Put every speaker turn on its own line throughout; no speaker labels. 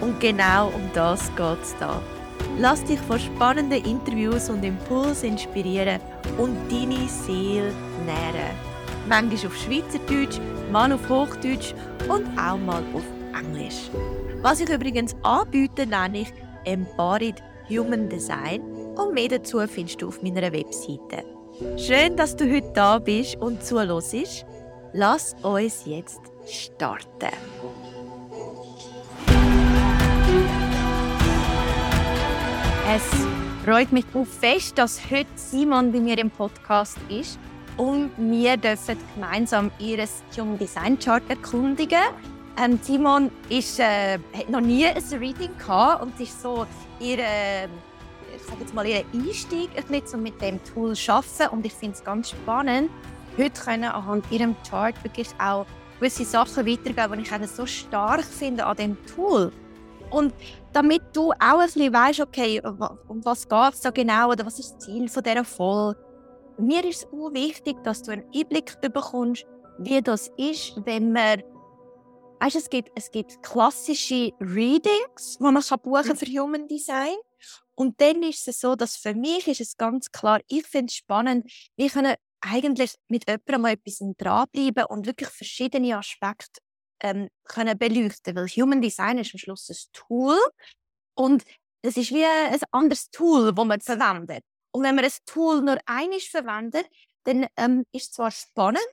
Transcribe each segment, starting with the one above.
Und genau um das geht es da. Lass dich von spannenden Interviews und Impulsen inspirieren und deine Seele nähren. Manchmal auf Schweizerdeutsch, mal auf Hochdeutsch und auch mal auf Englisch. Was ich übrigens anbiete, nenne ich Embodied Human Design und mehr dazu findest du auf meiner Webseite. Schön, dass du heute da bist und zuhörst. Lass uns jetzt starten. Es freut mich auch fest, dass heute Simon bei mir im Podcast ist und wir dürfen gemeinsam ihr Human Design Chart erkundigen. Ähm, Simon ist, äh, hat noch nie ein Reading gehabt und ist so ihr, äh, ich sage jetzt mal, ihr Einstieg ein bisschen, mit dem Tool zu arbeiten. Und ich finde es ganz spannend, heute können anhand ihrem Chart wirklich auch gewisse Sachen weitergeben, die ich so stark finde an dem Tool. Und damit du auch ein bisschen weißt, okay, um was geht es da genau oder was ist das Ziel von dieser Folge. Mir ist es auch wichtig, dass du einen Einblick bekommst, wie das ist, wenn man weißt, es gibt, es gibt klassische Readings, die man kann buchen für Human Design und dann ist es so, dass für mich ist es ganz klar, ich finde es spannend, wir können eigentlich mit jemandem mal etwas dranbleiben und wirklich verschiedene Aspekte ähm, können beleuchten weil Human Design ist am Schluss ein Tool und es ist wie ein anderes Tool, das man verwendet. Und wenn man ein Tool nur einmal verwendet, dann ähm, ist es zwar spannend,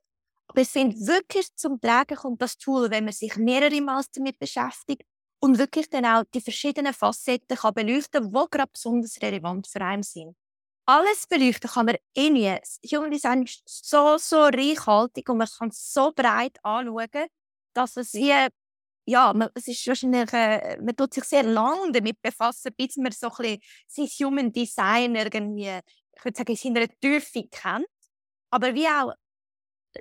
aber es finde wirklich zum Tragen kommt das Tool, wenn man sich mehrere Mal damit beschäftigt und wirklich dann auch die verschiedenen Facetten kann beleuchten, die gerade besonders relevant für einen sind. Alles beleuchten kann man eh nie. Human Design ist so, so reichhaltig und man kann es so breit anschauen, dass es wie, ja, man, es ist wahrscheinlich, äh, man tut sich sehr lange damit befassen, bis man so ein sein Human Design irgendwie, ich würde sagen, in seiner Tiefe kennt. Aber wie auch,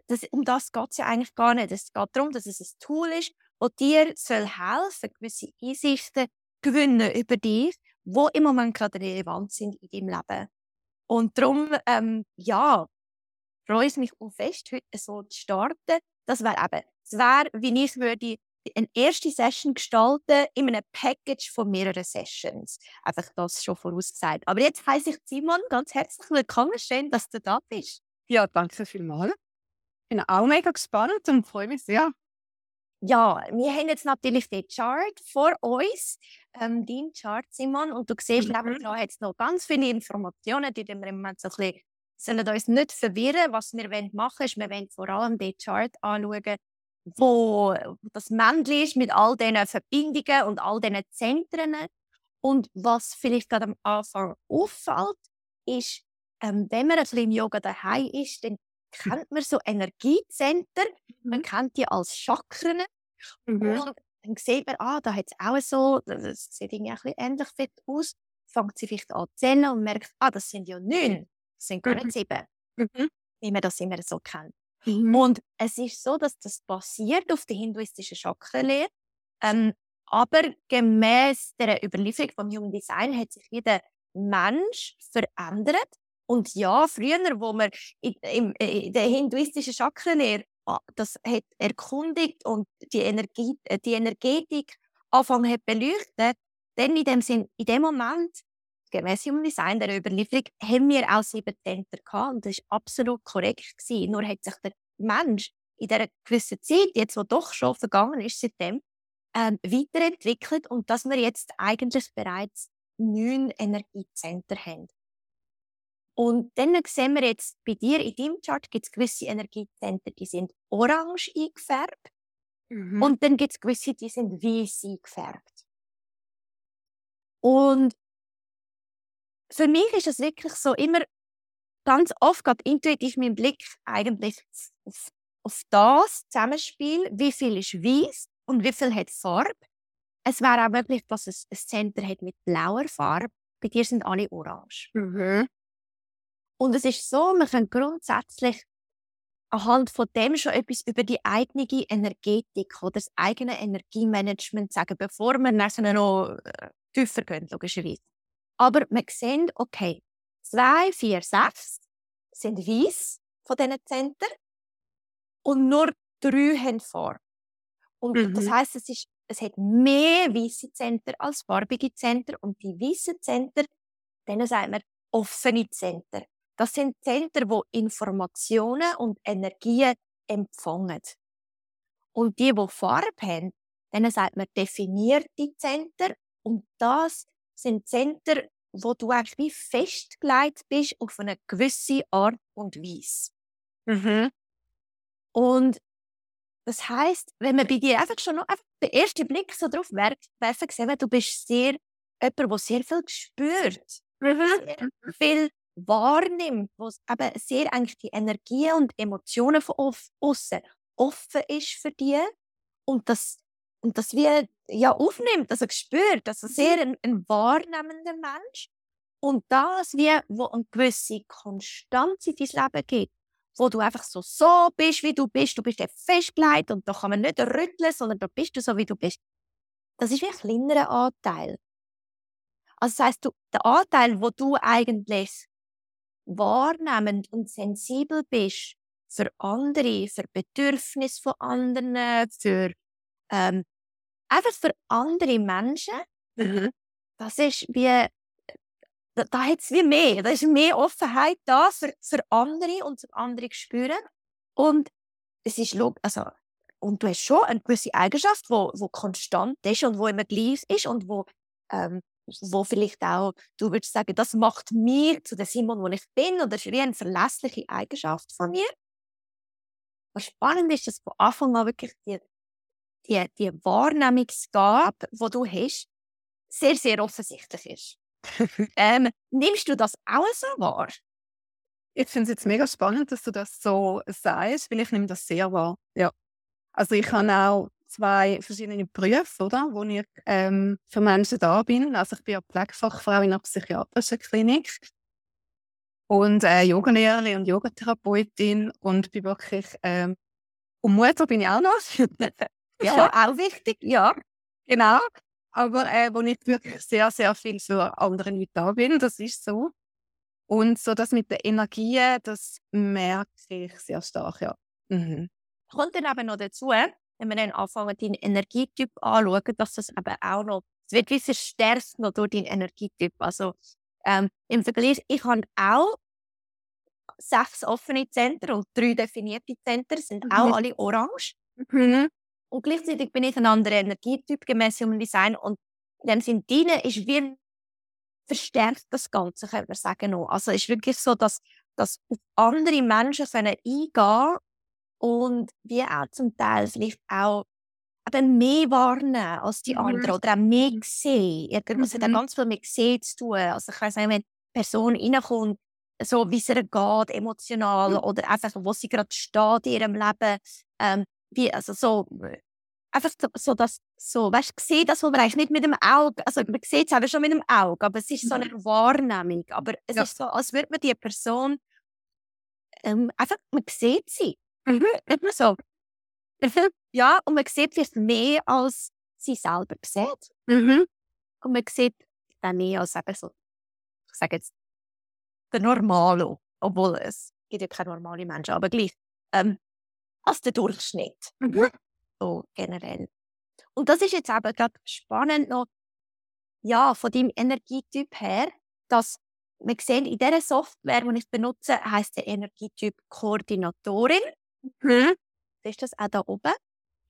das, um das geht es ja eigentlich gar nicht. Es geht darum, dass es ein Tool ist, das dir soll helfen gewisse Einsichten gewinnen über dich, die im Moment gerade relevant sind in deinem Leben. Und darum, ähm, ja, freue ich mich auch fest, heute so zu starten. Das wäre eben es wäre, wie ich würde eine erste Session gestalten in einem Package von mehreren Sessions. Einfach das schon vorausgesagt. Aber jetzt heiße ich Simon ganz herzlich willkommen. Schön, dass du da bist.
Ja, danke vielmals. Ich bin auch mega gespannt und freue mich sehr.
Ja, wir haben jetzt natürlich den Chart vor uns, ähm, dein Chart, Simon, und du siehst, mhm. nebenan hat es noch ganz viele Informationen, die wir im Moment so ein bisschen sollen uns nicht verwirren. Was wir machen wollen, ist, wir wollen vor allem den Chart anschauen, wo das Männchen ist mit all diesen Verbindungen und all diesen Zentren. Und was vielleicht gerade am Anfang auffällt, ist, ähm, wenn man ein bisschen im Yoga daheim ist, dann kennt man so Energiezentren. Man mhm. kennt die als Chakren. Mhm. Und dann sieht man, ah, da hat es auch so, das sieht irgendwie ein bisschen ähnlich aus. Fängt sie vielleicht an zu zählen und merkt, ah, das sind ja neun, das sind gar nicht mhm. sieben. Mhm. Wie man das immer so kennt. Mhm. Und es ist so, dass das basiert auf der hinduistischen Chakrenlehre. Ähm, aber gemäß der Überlieferung vom Human Design hat sich jeder Mensch verändert. Und ja, früher, wo man in, in, in der hinduistischen Chakrenlehre ah, das hat erkundigt und die, Energie, äh, die Energetik anfangen hat beleuchtet, dann in dem Sinn, in dem Moment gemäß Human Design der Überlieferung haben wir auch sieben Zentren gehabt und das war absolut korrekt. Gewesen. Nur hat sich der Mensch in dieser gewissen Zeit, jetzt wo doch schon vergangen ist seitdem, ähm, weiterentwickelt und dass wir jetzt eigentlich bereits neun Energiezentren haben. Und dann sehen wir jetzt bei dir in deinem Chart gibt es gewisse Energiezentren, die sind orange eingefärbt. Mhm. Und dann gibt es gewisse, die sind weiß eingefärbt. Und für mich ist es wirklich so immer ganz oft geht intuitiv mein Blick eigentlich auf, auf das Zusammenspiel, wie viel ist weiß und wie viel hat Farbe. es wäre auch möglich, dass es ein Center hat mit blauer Farbe. Bei dir sind alle orange.
Mhm.
Und es ist so, man kann grundsätzlich anhand von dem schon etwas über die eigene Energetik oder das eigene Energiemanagement sagen, bevor wir dann noch äh, tiefer gehen, logischerweise. Aber man sieht, okay, zwei, vier, sechs sind weiß von diesen Zentren und nur drei haben Farbe. Und
Mhm.
das heißt, es, ist, es hat mehr weiße Zentren als farbige Zentren und die weißen Zentren, denen sagt man offene Zentren. Das sind Zentren, die Informationen und Energien empfangen. Und die, die Farbe haben, denen sagt man definierte Zentren. Und das sind Zentren, wo du eigentlich wie festgelegt bist auf eine gewisse Art und Weise.
Mhm.
Und das heißt, wenn man bei dir einfach schon noch einfach den ersten Blick so drauf werfen, werfen sehen du bist sehr jemand, der sehr viel spürt, sehr viel wahrnimmt, wo eben sehr eigentlich die Energie und Emotionen von außen offen ist für dich und das und das wie ja aufnimmt, also spürt, also sehr ein, ein wahrnehmender Mensch und das wie wo eine gewisse Konstanz in dein Leben gibt wo du einfach so so bist, wie du bist. Du bist ja festgelegt und da kann man nicht rütteln, sondern da bist du so, wie du bist. Das ist wie ein kleinerer Anteil. Also das heißt, du, der Anteil, wo du eigentlich wahrnehmend und sensibel bist für andere, für Bedürfnisse von anderen, für ähm, einfach für andere Menschen,
Mhm.
das ist wie da, da hat es wie mehr. Da ist mehr Offenheit da für, für andere und für andere spüren. Und es ist log also und du hast schon eine gewisse Eigenschaft, wo, wo konstant ist und wo immer gleich ist und wo, ähm, wo vielleicht auch, du würdest sagen, das macht mir zu der Simon, wo ich bin, oder ist wie eine verlässliche Eigenschaft von mir. Was spannend ist, dass von Anfang an wirklich die, die, die Wahrnehmungsgabe, die du hast, sehr, sehr offensichtlich ist. ähm, nimmst du das auch so wahr?
Ich finde es jetzt mega spannend, dass du das so sagst, weil ich nehme das sehr wahr. Ja. Also ich habe auch zwei verschiedene Berufe, oder, wo ich ähm, für Menschen da bin. Also ich bin ja Pflegefachfrau in einer psychiatrischen Klinik und äh, Yogalehrerin und Yogatherapeutin und bin wirklich ähm, und Mutter bin ich auch noch.
Ja, auch wichtig, ja.
Genau. Aber äh, wo ich wirklich sehr, sehr viel für andere Leute da bin, das ist so. Und so das mit der Energie, das merke ich sehr stark, ja. Mhm.
Kommt dann eben noch dazu, wenn wir dann anfangen, deinen Energietyp anschauen, dass das eben auch noch, es wird wie verstärkt noch durch deinen Energietyp. Also ähm, im Vergleich, ich habe auch sechs offene Zentren und drei definierte Zentren, sind auch
Mhm.
alle orange.
Mhm.
Und gleichzeitig bin ich ein anderer Energietyp gemäß Human Design und in dem Sinn, deine ist wie verstärkt das Ganze, könnte man sagen. Noch. Also es ist wirklich so, dass, dass auf andere Menschen können eingehen und wie auch zum Teil vielleicht auch eben mehr warnen als die
Mhm.
anderen oder auch mehr sehen. Irgendwas hat auch
Mhm.
ganz viel mit sehen zu tun. Also ich weiss nicht, wenn eine Person reinkommt, so wie es ihr geht, emotional
Mhm.
oder einfach, wo sie gerade steht in ihrem Leben, ähm, wie, also so, einfach so, das, so, weißt du, sieht das, was man eigentlich nicht mit dem Auge, also man sieht es aber schon mit dem Auge, aber es ist so eine Wahrnehmung. Aber es
Ja.
ist so, als würde man die Person ähm, einfach, man sieht sie.
Mhm.
Immer so. Ja, und man sieht vielleicht mehr, als sie selber sieht.
Mhm.
Und man sieht dann mehr als eben so, ich sage jetzt, der Normalo. Obwohl es gibt ja keine normalen Menschen, aber gleich. Ähm, als der Durchschnitt.
Mhm.
So generell. Und das ist jetzt eben gerade spannend noch, ja, von deinem Energietyp her, dass wir sehen, in dieser Software, die ich benutze, heißt der Energietyp Koordinatorin.
Mhm.
Das ist das auch da oben.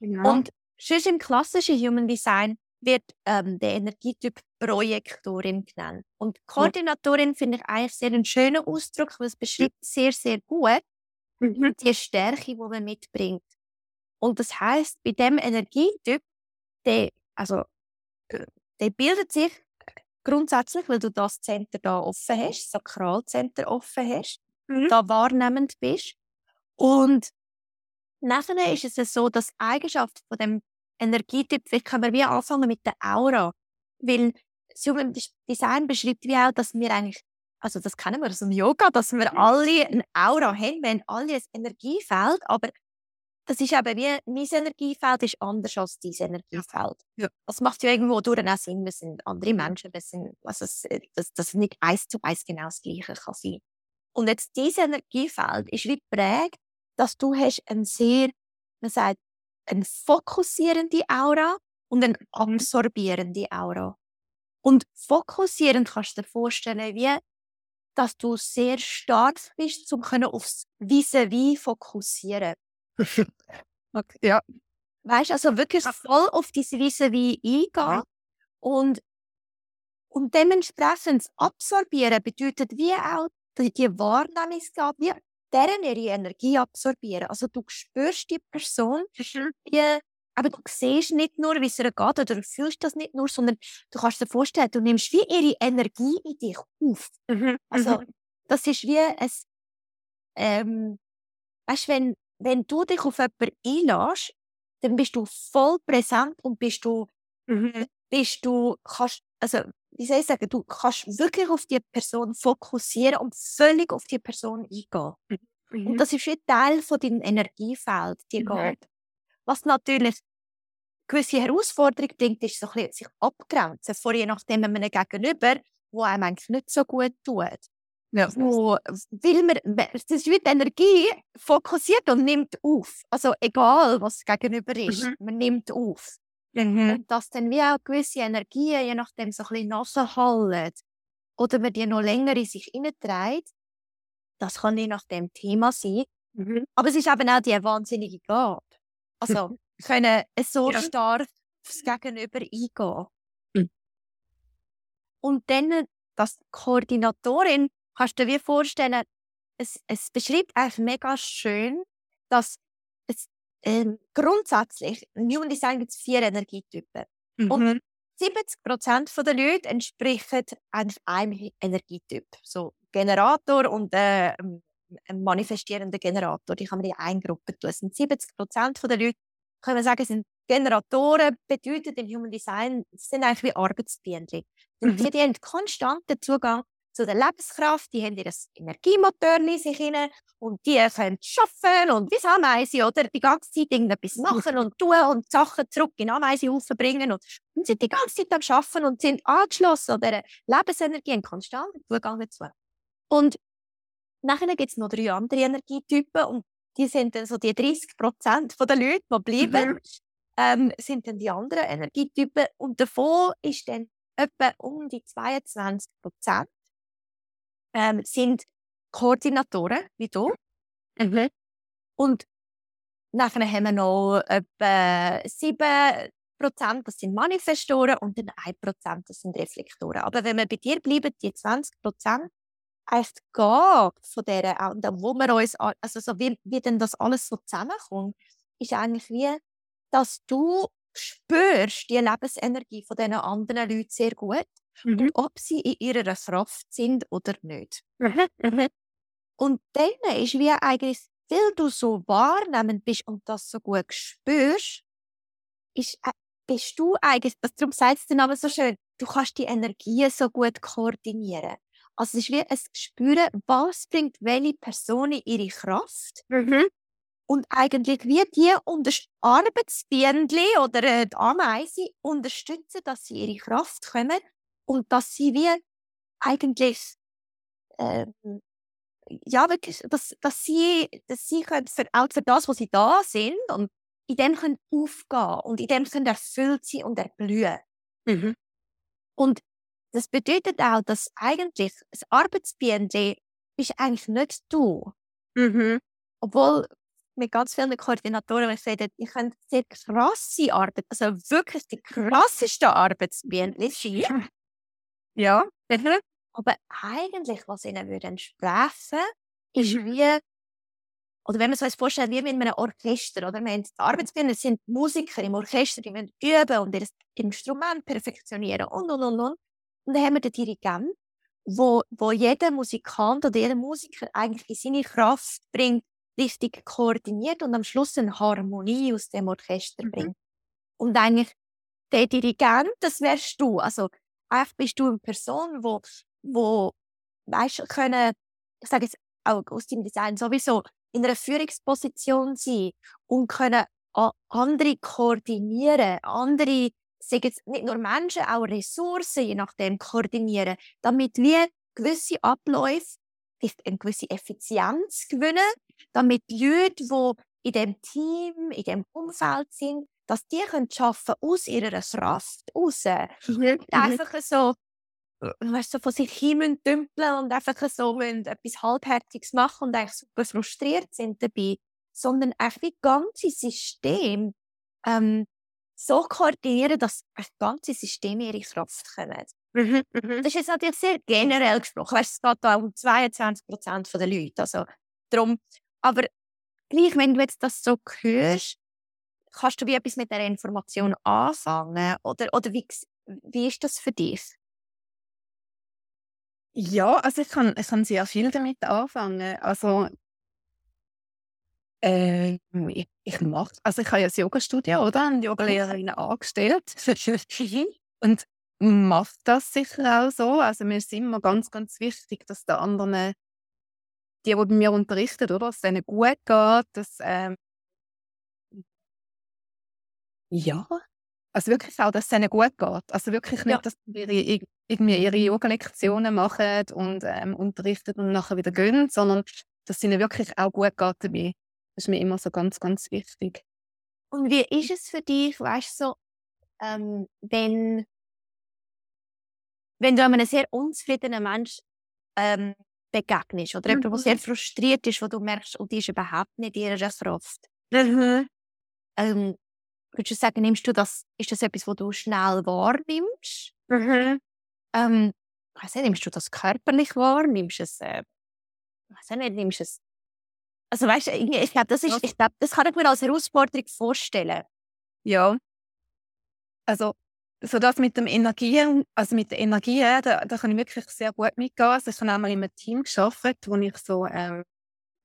Genau.
Und sonst im klassischen Human Design wird ähm, der Energietyp Projektorin genannt. Und Koordinatorin finde ich eigentlich sehr einen schönen Ausdruck, weil es beschreibt sehr, sehr gut
Mhm.
die Stärke, die man mitbringt. Und das heißt, bei dem Energietyp, der, also, äh, der bildet sich grundsätzlich, weil du das Center da offen hast, Sakralcenter offen hast,
Mhm.
da wahrnehmend bist. Und nachher ist es so, dass die Eigenschaft von dem Energietyp, vielleicht können wir wie anfangen mit der Aura. Weil das Human Design beschreibt wie auch, dass wir eigentlich, also das kennen wir aus dem Yoga, dass wir alle eine Aura haben, wir haben alle ein Energiefeld, aber das ist eben wie, mein Energiefeld ist anders als dein Energiefeld. Ja. Das macht ja irgendwo durch auch Sinn, wir sind andere Menschen, wir sind, also das, das nicht eins zu eins genau das Gleiche kann sein. Und jetzt dieses Energiefeld ist wie prägt, dass du hast ein sehr, man sagt, eine fokussierende Aura und eine absorbierende Aura. Und fokussierend kannst du dir vorstellen, wie, dass du sehr stark bist, um aufs Vis-à-vis fokussieren.
okay, ja.
Weißt du, also wirklich voll auf diese Vis-à-vis eingehen. Ja. Und, und dementsprechend absorbieren bedeutet wie auch die, die Wahrnehmungsgabe, wie deren ihre Energie absorbieren. Also du spürst die Person, die, aber du siehst nicht nur, wie es ihr geht, oder du fühlst das nicht nur, sondern du kannst dir vorstellen, du nimmst wie ihre Energie in dich auf. Mhm. Also mhm. das ist wie ein, ähm, weißt, wenn, wenn du dich auf jemanden einlässt, dann bist du voll präsent und bist du, mhm. bist du, kannst, also wie soll ich sagen, du kannst wirklich auf die Person fokussieren und völlig auf die Person eingehen. Mhm. Und das ist ein Teil von deinem Energiefeld, die mhm. geht. Was natürlich gewisse Herausforderung bringt, ist so ein bisschen sich abgrenzen von je nachdem einem Gegenüber, wo einem eigentlich nicht so gut tut. Ja. Wo, weil man, wie die Energie fokussiert und nimmt auf. Also egal, was gegenüber ist, mhm. man nimmt auf. Mhm. Und dass dann wie auch gewisse Energien, je nachdem, so ein bisschen nachhallen oder man die noch länger in sich hineinträgt, das kann je nach dem Thema sein. Mhm. Aber es ist eben auch die wahnsinnige Gabe. Also, können so ja. stark aufs Gegenüber eingehen. Mhm. Und dann, dass Koordinatorin, kannst du dir vorstellen, es, es beschreibt eigentlich mega schön, dass es ähm, grundsätzlich, im Human Design gibt es vier Energietypen. Mhm. Und 70 Prozent der Leute entsprechen einem Energietyp. So Generator und äh, manifestierender Generator. Die kann man in eine Gruppe tun. Es sind 70 Prozent der Leute, können wir sagen, sind Generatoren, bedeutet im Human Design, sind eigentlich wie Arbeitsbienen. Mhm. Die, die haben konstanten Zugang zu der Lebenskraft, die haben ihr Energiemotor in sich hinein und die können arbeiten und wie Ameisen oder die ganze Zeit irgendetwas machen und tun und Sachen zurück in Ameisenhaufen bringen und, und sind die ganze Zeit am Arbeiten und sind angeschlossen an dieser Lebensenergie einen konstanten Zugang dazu. Und nachher gibt es noch drei andere Energietypen und die sind dann so die 30 Prozent der Leute, die bleiben, mhm. ähm, sind dann die anderen Energietypen und davon ist dann etwa um die 22 Prozent ähm, sind Koordinatoren, wie du. Mhm. Und nachher haben wir noch etwa 7 Prozent, das sind Manifestoren und dann 1 Prozent, das sind Reflektoren. Aber wenn wir bei dir bleiben, die 20 Prozent, echt gehen von dieser, und wo wir uns, also so wie, wie denn das alles so zusammenkommt, ist eigentlich wie, dass du spürst die Lebensenergie von diesen anderen Leuten sehr gut mhm. und ob sie in ihrer Kraft sind oder nicht. Mhm. Mhm. Und dann ist wie eigentlich, weil du so wahrnehmend bist und das so gut spürst, ist, äh, bist du eigentlich, darum sagt es der Name so schön, du kannst die Energien so gut koordinieren. Also es ist wie ein Spüren, was bringt welche Person in ihre Kraft. Mhm. Und eigentlich wie die Arbeitsbienen oder äh, die Ameisen unterstützen, dass sie ihre Kraft kommen und dass sie wie eigentlich ähm, ja wirklich, dass, dass sie, dass sie können für, auch für das, was sie da sind und in dem können aufgehen und in dem können erfüllt sein und erblühen. Mhm. Und das bedeutet auch, dass eigentlich das Arbeitsbienen bist eigentlich nicht du. Mhm. Obwohl mit ganz vielen Koordinatoren, ich sage, ich kann sehr krasse Arbeit, also wirklich die krasseste Arbeitsbienen sein.
Ja. Mhm.
Aber eigentlich, was ihnen würde entsprechen, ist mhm. wie, oder wenn man sich das vorstellt, wie mit einem Orchester, oder? Wir haben die Arbeitsbühne, sind Musiker im Orchester, die müssen üben und ihr Instrument perfektionieren und, und, und, und. Und dann haben wir den Dirigent, wo, wo jeder Musikant oder jeder Musiker eigentlich in seine Kraft bringt, richtig koordiniert und am Schluss eine Harmonie aus dem Orchester mhm. bringt. Und eigentlich der Dirigent, das wärst du. Also einfach bist du eine Person, wo, wo weißt, können, ich sage jetzt auch aus dem Design sowieso, in einer Führungsposition sein und können andere koordinieren, andere, sagen nicht nur Menschen, auch Ressourcen, je nachdem, koordinieren, damit wir gewisse Abläufe, eine gewisse Effizienz gewinnen, damit die Leute, die in dem Team, in dem Umfeld sind, dass die können schaffen aus ihrer Kraft raus. Mhm. Einfach so, weißt, so von sich hin dümpeln und einfach so etwas Halbherziges machen und eigentlich super frustriert sind dabei, sondern einfach das ganze System ähm, so koordinieren, dass das ganze System ihre Kraft kommen. Mhm, mhm. Das ist jetzt natürlich sehr generell gesprochen. Weißt, es geht da um 22 Prozent der Leute. Also, darum, aber gleich, wenn du jetzt das so hörst, kannst du wie etwas mit der Information anfangen? Oder, oder wie, wie ist das für dich?
Ja, also ich kann, ich kann sehr viel damit anfangen. Also äh, ich, ich mache, also ich habe ja ein Yoga-Studio, oder? Eine Yogalehrerin angestellt. Mhm. Und macht das sicher auch so. Also mir ist immer ganz, ganz wichtig, dass der anderen, die, die bei mir unterrichten, oder, dass es ihnen gut geht, dass ähm, ja, also wirklich auch, dass es ihnen gut geht. Also wirklich nicht, ja. dass sie ihre, irgendwie ihre Yoga-Lektionen machen und ähm, unterrichten und nachher wieder gehen, sondern dass es ihnen wirklich auch gut geht dabei. Das ist mir immer so ganz, ganz wichtig.
Und wie ist es für dich, weißt du, so, ähm, wenn wenn du einem sehr unzufriedenen Mensch ähm, begegnest oder mhm. jemand, der sehr frustriert ist, wo du merkst, oh, die ist überhaupt nicht ihrer Kraft. Mhm. Ähm, würdest du sagen, nimmst du das, ist das etwas, was du schnell wahrnimmst? Mhm. Ähm, weiß nicht, nimmst du das körperlich wahr? Nimmst es, äh, weiß nicht, nimmst du es also weißt du, ich glaube, das ist, ich glaube, das kann ich mir als Herausforderung vorstellen.
Ja. Also so das mit dem Energie, also mit der Energie, da, da kann ich wirklich sehr gut mitgehen. Also ich habe einmal in einem Team gearbeitet, wo ich so ähm,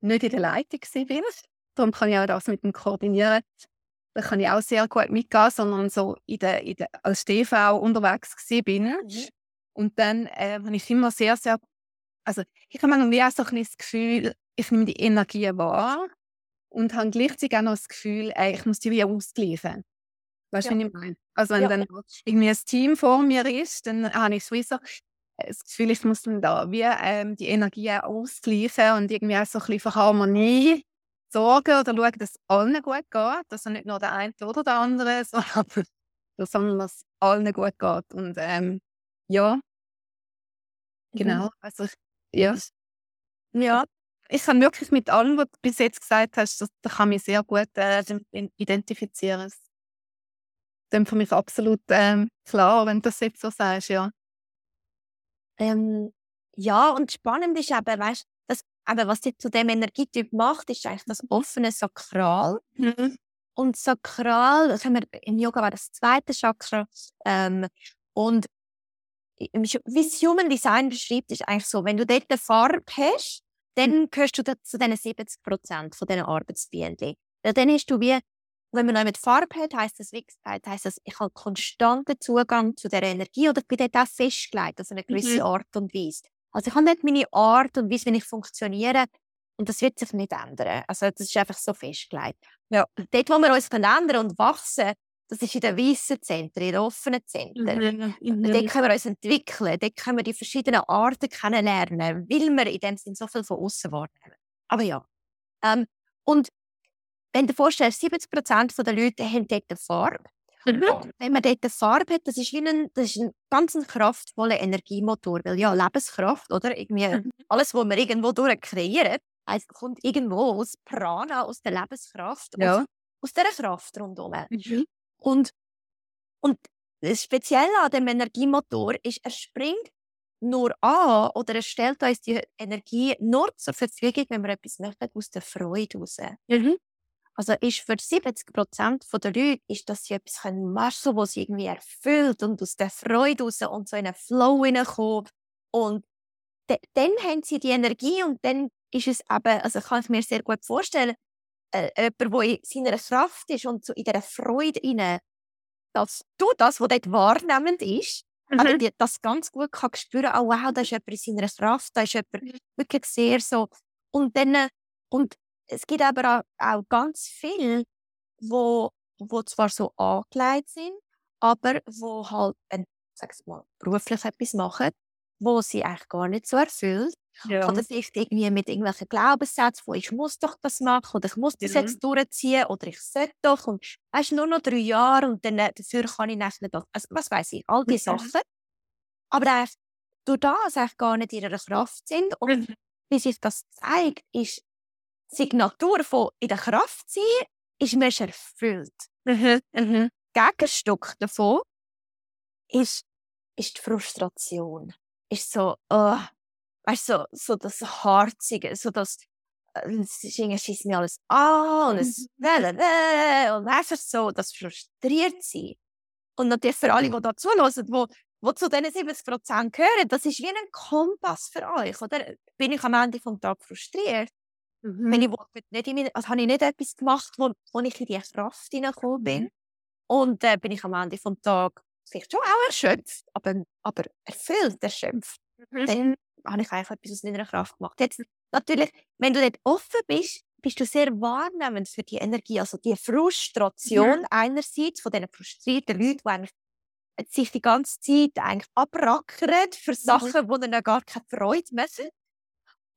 nicht in der Leitung war. Darum kann ich auch das mit dem Koordinieren, da kann ich auch sehr gut mitgehen, sondern so in der, in der, als TV unterwegs war. Mhm. Und dann äh, habe ich immer sehr, sehr, also ich habe manchmal auch so ein das Gefühl, ich nehme die Energie wahr und habe gleichzeitig auch noch das Gefühl, ey, ich muss die wie ausgleichen. Weißt du, ja. wie ich meine? Also wenn ja. dann irgendwie ein Team vor mir ist, dann habe ich sowieso äh, das Gefühl, ich muss dann da wie ähm, die Energie ausgleichen und irgendwie auch so ein bisschen für Harmonie sorgen oder schauen, dass es allen gut geht. Also nicht nur der eine oder der andere, sondern dass es allen gut geht. Und ähm, ja, mhm. genau. Also ja.
Ja,
ich kann wirklich mit allem, was du bis jetzt gesagt hast, das, das kann mich sehr gut äh, identifizieren. Das ist für mich absolut ähm, klar, wenn du das jetzt so sagst, ja.
Ähm, ja, und spannend ist eben, weißt, dass, eben, was dir zu dem Energietyp macht, ist eigentlich das offene Sakral. Mhm. Und Sakral, das haben wir im Yoga war das zweite Chakra. Ähm, und wie es Human Design beschreibt, ist eigentlich so, wenn du dort eine Farbe hast, dann gehörst du zu diesen 70 Prozent von diesen Arbeitsbienen. Dann hast du wie, wenn man noch mit Farbe hat, heisst das, wie gesagt, heisst das, ich habe konstanten Zugang zu der Energie oder ich bin dort auch festgelegt, also eine gewisse mhm. Art und Weise. Also ich habe nicht meine Art und Weise, wie ich funktioniere und das wird sich nicht ändern. Also das ist einfach so festgelegt. Ja. Dort, wo wir uns ändern und wachsen, das ist in den weißen Zentren, in den offenen Zentren. Mhm. Dort können wir uns entwickeln, dort können wir die verschiedenen Arten kennenlernen, weil wir in dem Sinne so viel von außen wahrnehmen. Aber ja. Ähm, und wenn du dir vorstellst, 70 Prozent der Leute haben dort eine Farbe. Wenn man dort eine Farbe hat, das ist wie ein, das ist ein ganz kraftvoller Energiemotor. Weil ja, Lebenskraft, oder? Irgendwie mhm. alles, was wir irgendwo durch kreieren, also kommt irgendwo aus Prana, aus der Lebenskraft, ja. aus, aus dieser Kraft rundherum. Mhm. Und, und das Spezielle an dem Energiemotor ist, er springt nur an oder er stellt uns die Energie nur zur Verfügung, wenn wir etwas möchten, aus der Freude heraus. Mhm. Also ist für 70 Prozent der Leute ist, dass sie etwas machen können, was sie irgendwie erfüllt und aus der Freude heraus und so in einen Flow hineinkommen. Und dann haben sie die Energie und dann ist es eben, also kann ich mir sehr gut vorstellen, äh, jemand, der in seiner Kraft ist und so in dieser Freude rein, dass du das, was dort wahrnehmend ist, mhm. also das ganz gut kann spüren, oh wow, da ist jemand in seiner Kraft, da ist jemand mhm. wirklich sehr so. Und dann, und es gibt aber auch, ganz viel, wo, wo zwar so angelegt sind, aber wo halt, ein, sag's mal, beruflich etwas machen, wo sie eigentlich gar nicht so erfüllt. Ja. Oder vielleicht irgendwie mit irgendwelchen Glaubenssätzen, wo ich muss doch das machen oder ich muss das mhm. jetzt durchziehen oder ich sollte doch und weißt nur noch drei Jahre und dann äh, dafür kann ich nicht doch, also was weiß ich, all diese mhm. Sachen. Aber eigentlich durch das eigentlich gar nicht in ihrer Kraft sind und mhm. wie sich das zeigt, ist Signatur von in der Kraft sein, ist mir erfüllt. Mhm. Mhm. Gegenstück davon ist, ist die Frustration. Ist so, oh, weißt du, so, so das Harzige, so das, äh, es schießt mir alles an und es mhm. und einfach so, das frustriert sie. Und natürlich für alle, die da zuhören, wo, wo zu diesen 70 Prozent gehören, das ist wie ein Kompass für euch, oder? Bin ich am Ende des Tages frustriert? Mhm. Wenn ich nicht in meine, also habe ich nicht etwas gemacht, wo, wo ich in die Kraft hineingekommen bin. Mhm. Und äh, bin ich am Ende des Tages vielleicht schon auch erschöpft, aber, aber erfüllt erschöpft. Mhm. Dann habe ich eigentlich etwas aus meiner Kraft gemacht. Jetzt natürlich, wenn du nicht offen bist, bist du sehr wahrnehmend für die Energie, also die Frustration mhm. einerseits von diesen frustrierten Leuten, die eigentlich sich die ganze Zeit eigentlich abrackern für mhm. Sachen, mhm. die ihnen gar keine Freude machen.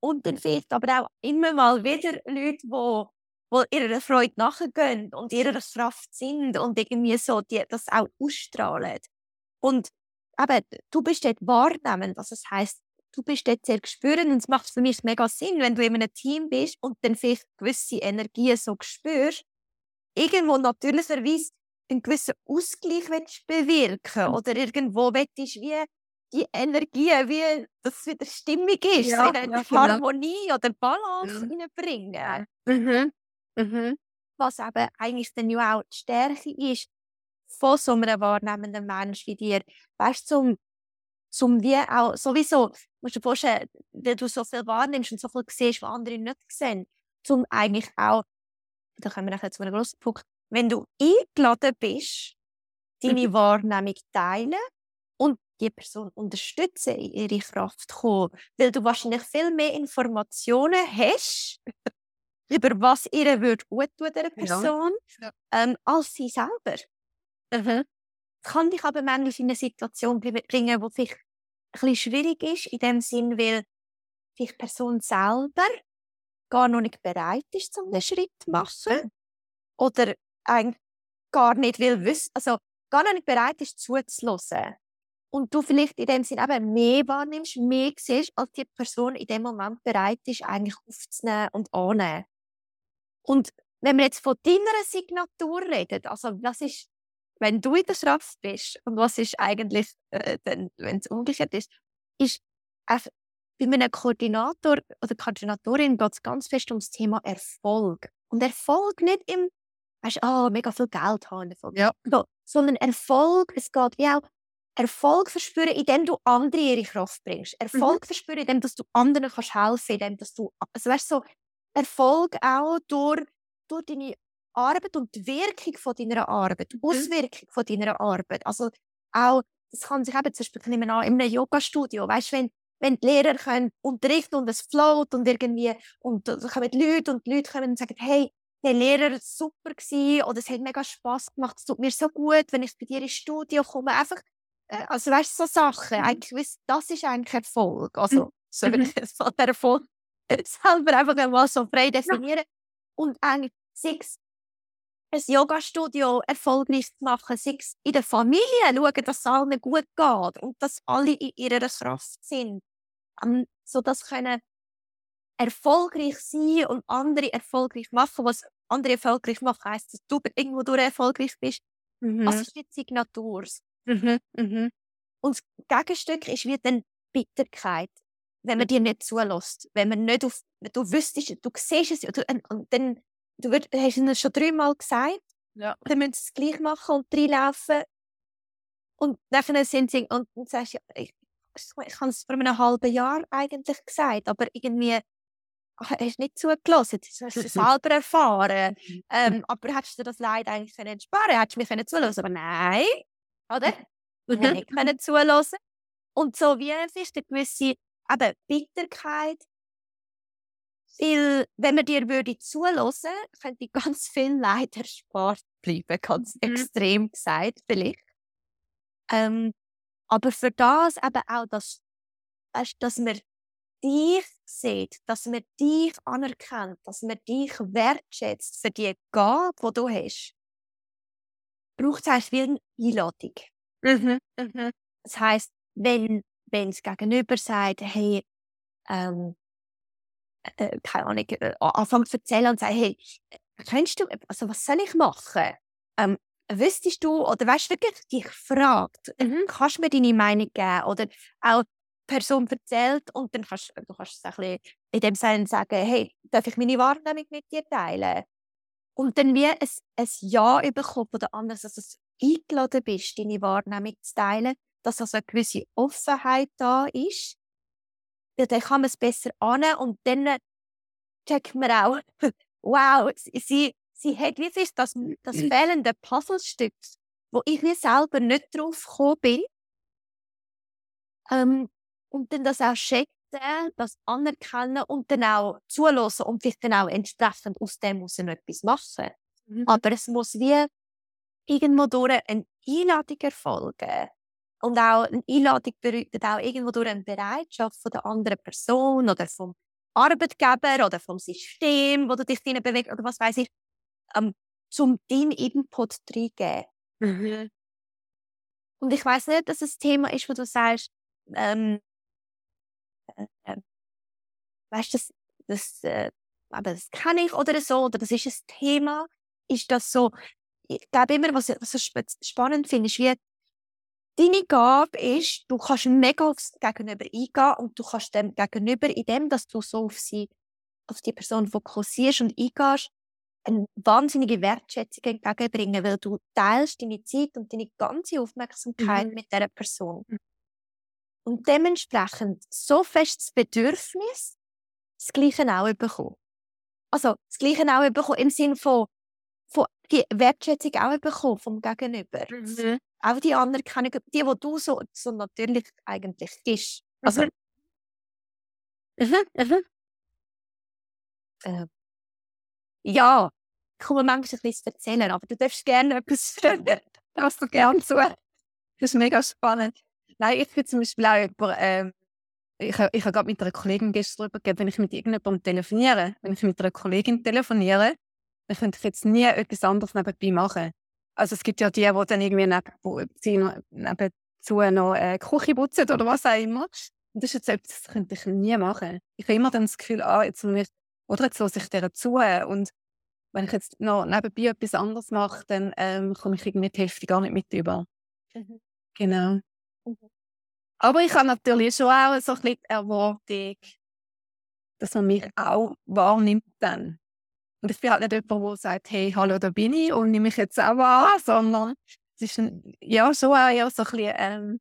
Und dann vielleicht aber auch immer mal wieder Leute, die die ihrer Freude nachgehen und ihrer Kraft sind und irgendwie so die, das auch ausstrahlen. Und eben, du bist dort wahrnehmend, was das heisst, du bist dort sehr gespürend und es macht für mich mega Sinn, wenn du in einem Team bist und dann vielleicht gewisse Energien so spürst, irgendwo natürlicherweise einen gewissen Ausgleich willst bewirken mhm. oder irgendwo willst wie die Energie, wie das wieder stimmig ist, ja, in eine ja, genau. Harmonie oder Balance ja. reinbringen. Mhm. Mhm. Was eben eigentlich dann ja auch die Stärke ist von so einem wahrnehmenden Menschen wie dir. Weißt du, zum, zum wie auch, sowieso, musst du dir vorstellen, wenn du so viel wahrnimmst und so viel siehst, was andere nicht sehen, zum eigentlich auch, da kommen wir nachher zu einem großen Punkt, wenn du eingeladen bist, deine mhm. Wahrnehmung teilen die Person unterstützen, in ihre Kraft zu kommen, weil du wahrscheinlich viel mehr Informationen hast, über was ihr würde gut tun, dieser Person, ja. ähm, als sie selber. Mhm. Kann dich aber manchmal in eine Situation bringen, wo vielleicht ein bisschen schwierig ist, in dem Sinn, weil die Person selber gar noch nicht bereit ist, so einen Schritt zu machen. Oder eigentlich gar nicht will wissen, also gar noch nicht bereit ist, zuzulassen. Und du vielleicht in dem Sinn eben mehr wahrnimmst, mehr siehst, als die Person in dem Moment bereit ist, eigentlich aufzunehmen und anzunehmen. Und wenn wir jetzt von deiner Signatur reden, also was ist, wenn du in der Kraft bist und was ist eigentlich, äh, wenn es umgekehrt ist, ist äh, bei einem Koordinator oder Koordinatorin geht es ganz fest ums Thema Erfolg. Und Erfolg nicht im, weißt du, oh, mega viel Geld haben, ja. so, sondern Erfolg, es geht wie auch Erfolg verspüren, indem du andere in ihre Kraft bringst. Erfolg mhm. verspüren, indem dass du anderen kannst helfen, indem dass du, also weißt so Erfolg auch durch, durch deine Arbeit und die Wirkung von deiner Arbeit, die mhm. Auswirkung von deiner Arbeit. Also auch, das kann sich eben zum Beispiel in einem Yoga-Studio, weißt wenn, wenn die Lehrer können unterrichten und es float und irgendwie, und da kommen die Leute und die Leute kommen und sagen, hey, der Lehrer war super gewesen, oder es hat mega Spass gemacht, es tut mir so gut, wenn ich bei dir ins Studio komme, einfach, also weißt du, so Sachen, mhm. eigentlich, das ist eigentlich Erfolg, also, so mhm. der Erfolg selber einfach einmal so frei definieren. Ja. Und eigentlich sechs ein Yoga-Studio erfolgreich zu machen, sechs in der Familie schauen, dass es allen gut geht und dass alle in ihrer Kraft sind. Um, so dass können erfolgreich sein und andere erfolgreich machen. Was andere erfolgreich machen, heisst, dass du irgendwo durch erfolgreich bist. Mhm. Das ist die Signatur. Mhm. Mhm. Und das Gegenstück ist wie dann Bitterkeit wenn man dir nicht zulässt, wenn man nicht auf, du wüsstest, du siehst es, du, und dann, du würd, hast es schon dreimal gesagt, ja. dann müssen sie es gleich machen und reinlaufen. Und dann sind sie, und dann sagst du, ja, ich, ich habe es vor einem halben Jahr eigentlich gesagt, aber irgendwie hast nicht zugelassen, du hast es selber erfahren. Ähm, aber hättest du das Leid eigentlich können sparen Hättest du mich können zulassen Aber nein, oder? Mhm. nicht können zulassen. Und so wie es ist eine gewisse eben, Bitterkeit, weil, wenn man dir würde zulassen, könnte ganz viel Leid erspart bleiben, ganz mhm. extrem gesagt, vielleicht. Ähm, aber für das eben auch, dass, weißt, dass man dich sieht, dass man dich anerkennt, dass man dich wertschätzt für die Gabe, die du hast, braucht es eigentlich wie eine Einladung. Mhm. Mhm. Das heisst, wenn, wenn das Gegenüber sagt, hey, ähm, äh, keine Ahnung, äh, anfangen zu erzählen und sagen, hey, kennst du, also was soll ich machen? Ähm, wüsstest du, oder weißt du wirklich, dich fragt, mhm. kannst du mir deine Meinung geben? Oder auch die Person erzählt und dann kannst du kannst es ein bisschen in dem Sinne sagen, hey, darf ich meine Wahrnehmung mit dir teilen? Und dann wie ein, ein Ja bekommen von der anderen, dass du eingeladen bist, deine Wahrnehmung zu teilen, dass also eine gewisse Offenheit da ist dann kann man es besser an und dann checkt man auch, wow, sie, sie hat wie ist das, das fehlende Puzzlestück, wo ich wie selber nicht drauf gekommen bin. Ähm, und dann das auch checken, das anerkennen und dann auch zulassen und vielleicht dann auch entsprechend aus dem muss etwas machen. Mhm. Aber es muss wie irgendwo durch eine Einladung erfolgen. Und auch eine Einladung bedeutet auch irgendwo durch eine Bereitschaft von der anderen Person oder vom Arbeitgeber oder vom System, wo du dich drin bewegst oder was weiß ich, ähm, zum deinen Input reingeben. Mhm. Und ich weiß nicht, dass es ein Thema ist, wo du sagst, ähm, äh, äh, weißt du, das, das, äh, das kann ich oder so, oder das ist ein Thema. Ist das so? Ich glaube immer, was ich so spannend finde, ist, wie Deine Gabe ist, du kannst mega aufs Gegenüber eingehen und du kannst dem Gegenüber, in dem, dass du so auf sie, auf die Person fokussierst und eingehst, eine wahnsinnige Wertschätzung entgegenbringen, weil du teilst deine Zeit und deine ganze Aufmerksamkeit mhm. mit dieser Person. Mhm. Und dementsprechend so festes Bedürfnis, das Gleiche auch bekommen. Also, das Gleiche auch bekommen im Sinne von, von die Wertschätzung auch bekommen vom Gegenüber. Mhm. Auch die Anerkennung, die, die du so, so natürlich eigentlich bist. Also, mhm. Mhm. Mhm. Äh, ja, ich komme manchmal ein bisschen erzählen, aber du darfst gerne etwas
was du gerne zu. Das ist mega spannend. Nein, ich bin zum Beispiel auch über, ähm, ich, ich habe gerade mit einer Kollegin gestern darüber gegeben, wenn ich mit irgendjemandem telefoniere, wenn ich mit einer Kollegin telefoniere, dann könnte ich jetzt nie etwas anderes nebenbei machen. Also es gibt ja die, die dann irgendwie neben, nebenzu noch äh, Küche putzen oder was auch immer. Und das ist jetzt etwas, das könnte ich nie machen. Ich habe immer dann das Gefühl, ah, jetzt muss ich, oder jetzt lasse ich der zu. Und wenn ich jetzt noch nebenbei etwas anderes mache, dann ähm, komme ich irgendwie die Hälfte gar nicht mit über. Mhm. Genau. Mhm. Aber ich habe natürlich schon auch so ein bisschen die Erwartung, dass man mich auch wahrnimmt dann. Und ich bin halt nicht jemand, der sagt, hey, hallo, da bin ich und nehme mich jetzt auch an, sondern es ist ein, ja schon auch eher so ein bisschen, ähm,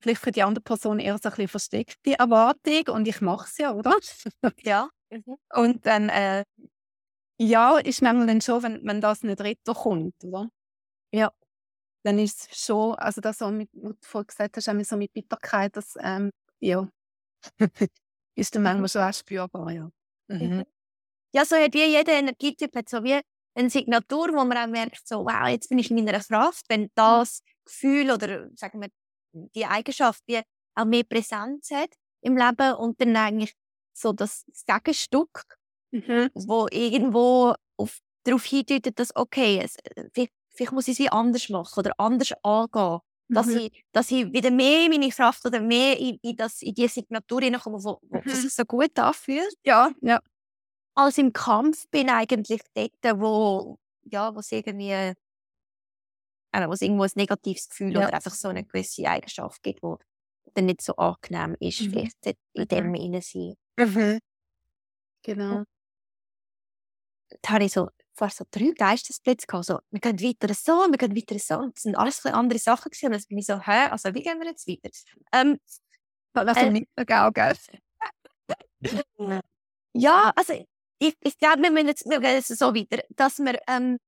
vielleicht für die andere Person eher so ein bisschen versteckte Erwartung und ich mache es ja, oder?
ja.
Mhm. Und dann, äh, ja, ist manchmal dann schon, wenn, wenn das nicht retten kommt, oder? Ja. Dann ist es schon, also das, was du vorhin gesagt hast, so mit Bitterkeit, das, ähm, ja, ist dann manchmal mhm. schon auch spürbar, ja. Mhm.
Mhm. Ja, so hat wie jeder Energietyp hat so wie eine Signatur, wo man auch merkt, so, wow, jetzt bin ich in meiner Kraft, wenn das Gefühl oder sagen wir die Eigenschaft wie auch mehr Präsenz hat im Leben und dann eigentlich so das Gegenstück, mhm. wo irgendwo auf, darauf hindeutet, dass okay, es, vielleicht, vielleicht muss ich es wie anders machen oder anders angehen. Dass, mhm. ich, dass ich wieder mehr in meine Kraft oder mehr in, in, das, in die Signatur hineinkomme, wo, wo mhm. sich so gut anfühlt.
Ja, ja
als im Kampf bin eigentlich dort, wo ja, wo es irgendwie äh, wo es irgendwo ein negatives Gefühl ja. oder einfach so eine gewisse Eigenschaft gibt, die dann nicht so angenehm ist, mhm. vielleicht in dem mhm. sein. Mhm.
Genau.
Da habe ich so fast so drei Geistesblitze gehabt. So, wir gehen weiter so, wir gehen weiter so. Und das sind alles andere Sachen gewesen. Und dann bin ich so, hä, also wie gehen wir jetzt weiter? Ähm,
das äh, nicht so geil, gell?
Ja, also ich, ich glaube, wir müssen jetzt, wir gehen jetzt so weiter, dass wir, ähm,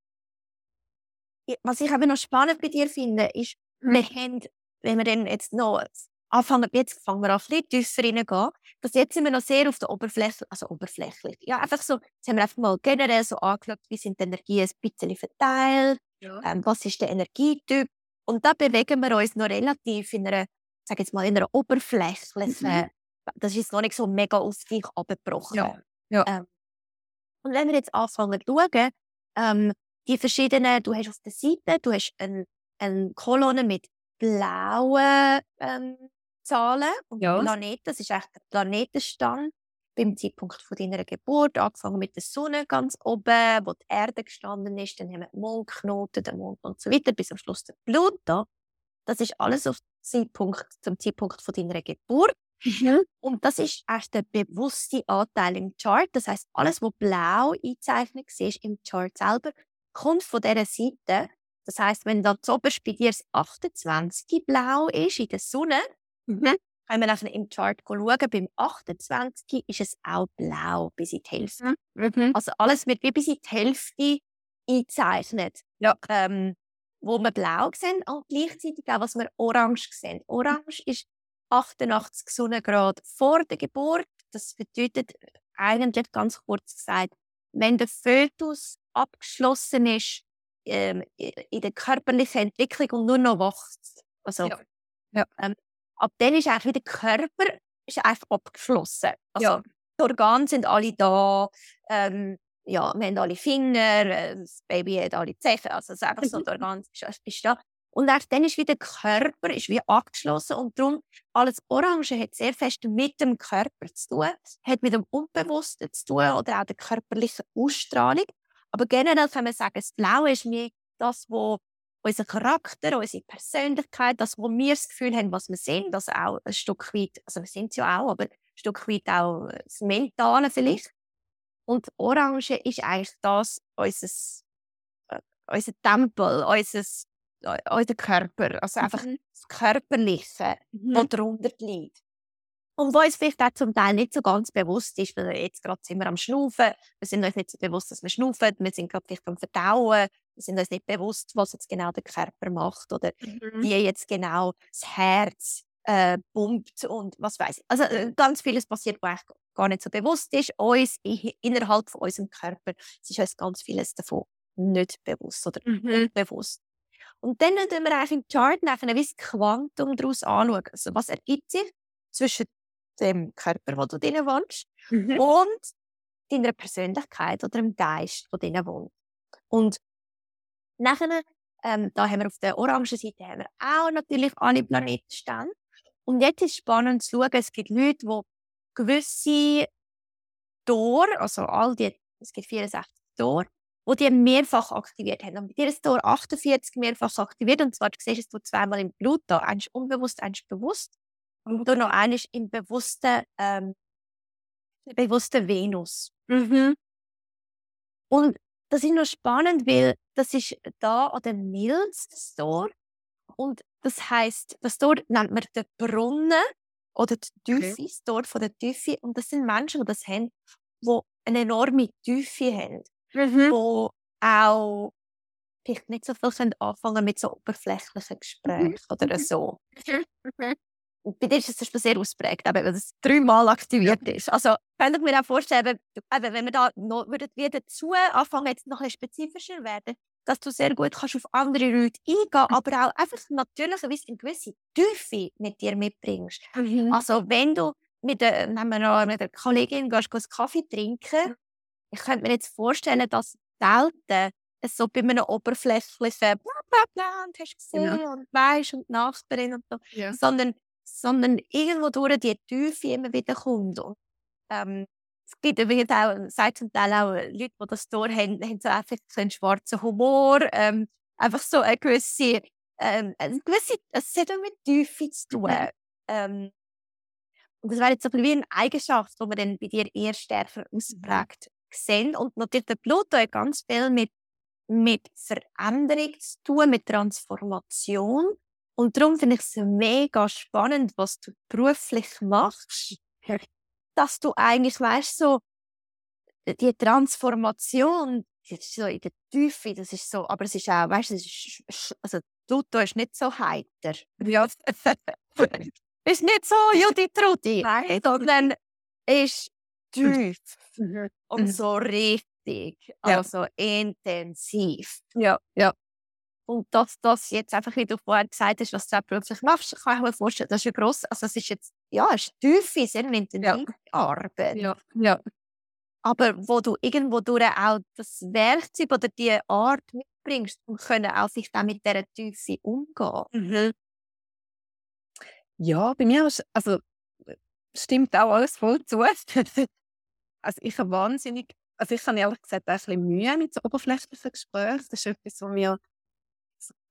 was ich aber noch spannend bei dir finde, ist, mhm. wir haben, wenn wir dann jetzt noch anfangen, jetzt fangen wir an, ein bisschen tiefer reingehen, dass jetzt sind wir noch sehr auf der Oberfläche, also oberflächlich, ja, einfach so, jetzt haben wir einfach mal generell so angeschaut, wie sind die Energien ein bisschen verteilt, ja. ähm, was ist der Energietyp und da bewegen wir uns noch relativ in einer, sag jetzt mal, in einer oberflächlichen, mhm. das ist noch nicht so mega auf dich abgebrochen.
Ja. Ja.
Ähm, und wenn wir jetzt anfangen zu schauen, ähm, die verschiedenen, du hast auf der Seite, du hast eine, eine Kolonne mit blauen ähm, Zahlen und ja. Planeten, das ist echt der Planetenstand beim Zeitpunkt von deiner Geburt, angefangen mit der Sonne ganz oben, wo die Erde gestanden ist, dann haben wir den Mondknoten, den Mond und so weiter, bis am Schluss der Pluto. Das ist alles auf Zeitpunkt, zum Zeitpunkt von deiner Geburt. Mhm. Und das ist echt der bewusste Anteil im Chart. Das heißt, alles, was blau eingezeichnet ist im Chart selber, kommt von dieser Seite. Das heißt, wenn da oberst bei dir das 28 blau ist in der Sonne, mhm. können wir nachher im Chart schauen, beim 28 ist es auch blau bis in die Hälfte. Mhm. mhm. Also alles wird wie bis in die Hälfte eingezeichnet.
Ja.
Ähm, wo wir blau sehen und gleichzeitig auch, was wir orange sehen. Orange ist 88 Sonnengrad vor der Geburt. Das bedeutet eigentlich ganz kurz gesagt, wenn der Fötus abgeschlossen ist ähm, in der körperlichen Entwicklung und nur noch wächst. Also,
ja. Ja.
Ähm, ab dann ist eigentlich der Körper ist einfach abgeschlossen. Also, ja. Die Organe sind alle da. Ähm, ja, wir haben alle Finger, äh, das Baby hat alle Zehen. Also, es ist einfach so, die Organe ist, ist da. Und erst dann ist wieder der Körper ist wie abgeschlossen und darum alles Orange hat sehr fest mit dem Körper zu tun, hat mit dem Unbewussten zu tun oder auch der körperlichen Ausstrahlung. Aber generell kann man sagen, das Blaue ist mir das, wo unser Charakter, unsere Persönlichkeit, das, wo wir das Gefühl haben, was wir sind, das auch ein Stück weit, also wir sind es ja auch, aber ein Stück weit auch das Mentale vielleicht. Und Orange ist eigentlich das, unser, äh, unser Tempel, unser unser Körper, also einfach mhm. das Körperliche, mhm. das darunter liegt. Und was uns vielleicht auch zum Teil nicht so ganz bewusst ist, weil jetzt gerade sind wir am Schnaufen, wir sind uns nicht so bewusst, dass wir schnaufen, wir sind gerade vielleicht am Verdauen, wir sind uns nicht bewusst, was jetzt genau der Körper macht oder mhm. wie jetzt genau das Herz äh, pumpt und was weiß ich. Also äh, ganz vieles passiert, was gar nicht so bewusst ist. Uns innerhalb von unserem Körper ist uns ganz vieles davon nicht bewusst oder mhm. unbewusst. Und dann schauen wir eigentlich im Chart nachher wie das Quantum daraus anschauen. Also was ergibt sich zwischen dem Körper, wo du drinnen wohnst, mhm. und deiner Persönlichkeit oder dem Geist, der drinnen wohnt. Und nachher, ähm, da haben wir auf der orangen Seite haben wir auch natürlich alle Planetenstände. Und jetzt ist es spannend zu schauen, es gibt Leute, die gewisse Tore, also all die, es gibt 64 Tore, wo die mehrfach aktiviert haben. Und bei dir ist Tor 48 mehrfach aktiviert. Und zwar, du siehst es zweimal im Blut da. Eins unbewusst, eins bewusst. Und dann noch eines im bewussten, ähm, bewussten Venus. Mhm. Und das ist noch spannend, weil das ist da an der Milz, das Tor. Und das heißt, das Tor nennt man den Brunnen oder die Tiefe, okay. das Tor von der Tiefe. Und das sind Menschen, die das haben, die eine enorme Tiefe haben mhm. wo auch vielleicht nicht so viel anfangen mit so oberflächlichen mhm. Gesprächen mhm. oder so. Mhm. Und bei dir ist es sehr ausprägt, weil es dreimal aktiviert ja. ist. Also könnt ihr mir auch vorstellen, eben, wenn wir da noch wieder dazu anfangen, jetzt noch ein spezifischer werden, dass du sehr gut kannst auf andere Leute eingehen, mhm. aber auch einfach natürlicherweise eine gewisse Tiefe mit dir mitbringst. Mhm. Also wenn du mit der, nehmen wir noch, mit der Kollegin gehst, gehst Kaffee trinken, ich könnte mir jetzt vorstellen, dass selten es so bei einem oberflächlichen bla bla bla und hast gesehen genau. und weisst und Nachbarin und so, ja. sondern, sondern irgendwo durch die Tiefe immer wieder kommt. Und, ähm, es gibt übrigens auch, sagt zum Teil auch Leute, die das Tor haben, haben so einfach so einen schwarzen Humor, ähm, einfach so eine gewisse, ähm, eine gewisse, es hat auch mit Tiefe zu tun. Mhm. Ähm, und das wäre jetzt so wie eine Eigenschaft, die man dann bei dir eher stärker mhm. ausprägt sehen. Und natürlich der Pluto hat ganz viel mit, mit Veränderung zu tun, mit Transformation. Und darum finde ich es mega spannend, was du beruflich machst. Dass du eigentlich weißt, so die Transformation, das ist so in der Tiefe, das ist so, aber es ist auch, weißt du, ist, also Pluto ist nicht so heiter.
Ja.
ist nicht so Judith Trudi, sondern ist tief
Mhm.
und
Mhm.
so richtig,
Ja.
also intensiv.
Ja, ja.
Und dass das jetzt einfach, wie du vorher gesagt hast, was du beruflich machst, kann ich mir vorstellen, das ist ja gross, also es ist jetzt, ja, es ist tiefe, sehr intensive Arbeit.
Ja, ja.
Aber wo du irgendwo durch auch das Werkzeug oder die Art mitbringst und können auch sich dann mit dieser Tiefe umgehen.
Mhm. Ja, bei mir ist, also äh, stimmt auch alles voll zu. also ich habe wahnsinnig, also ich habe ehrlich gesagt auch ein bisschen Mühe mit so oberflächlichen Gesprächen. Das ist etwas, was mir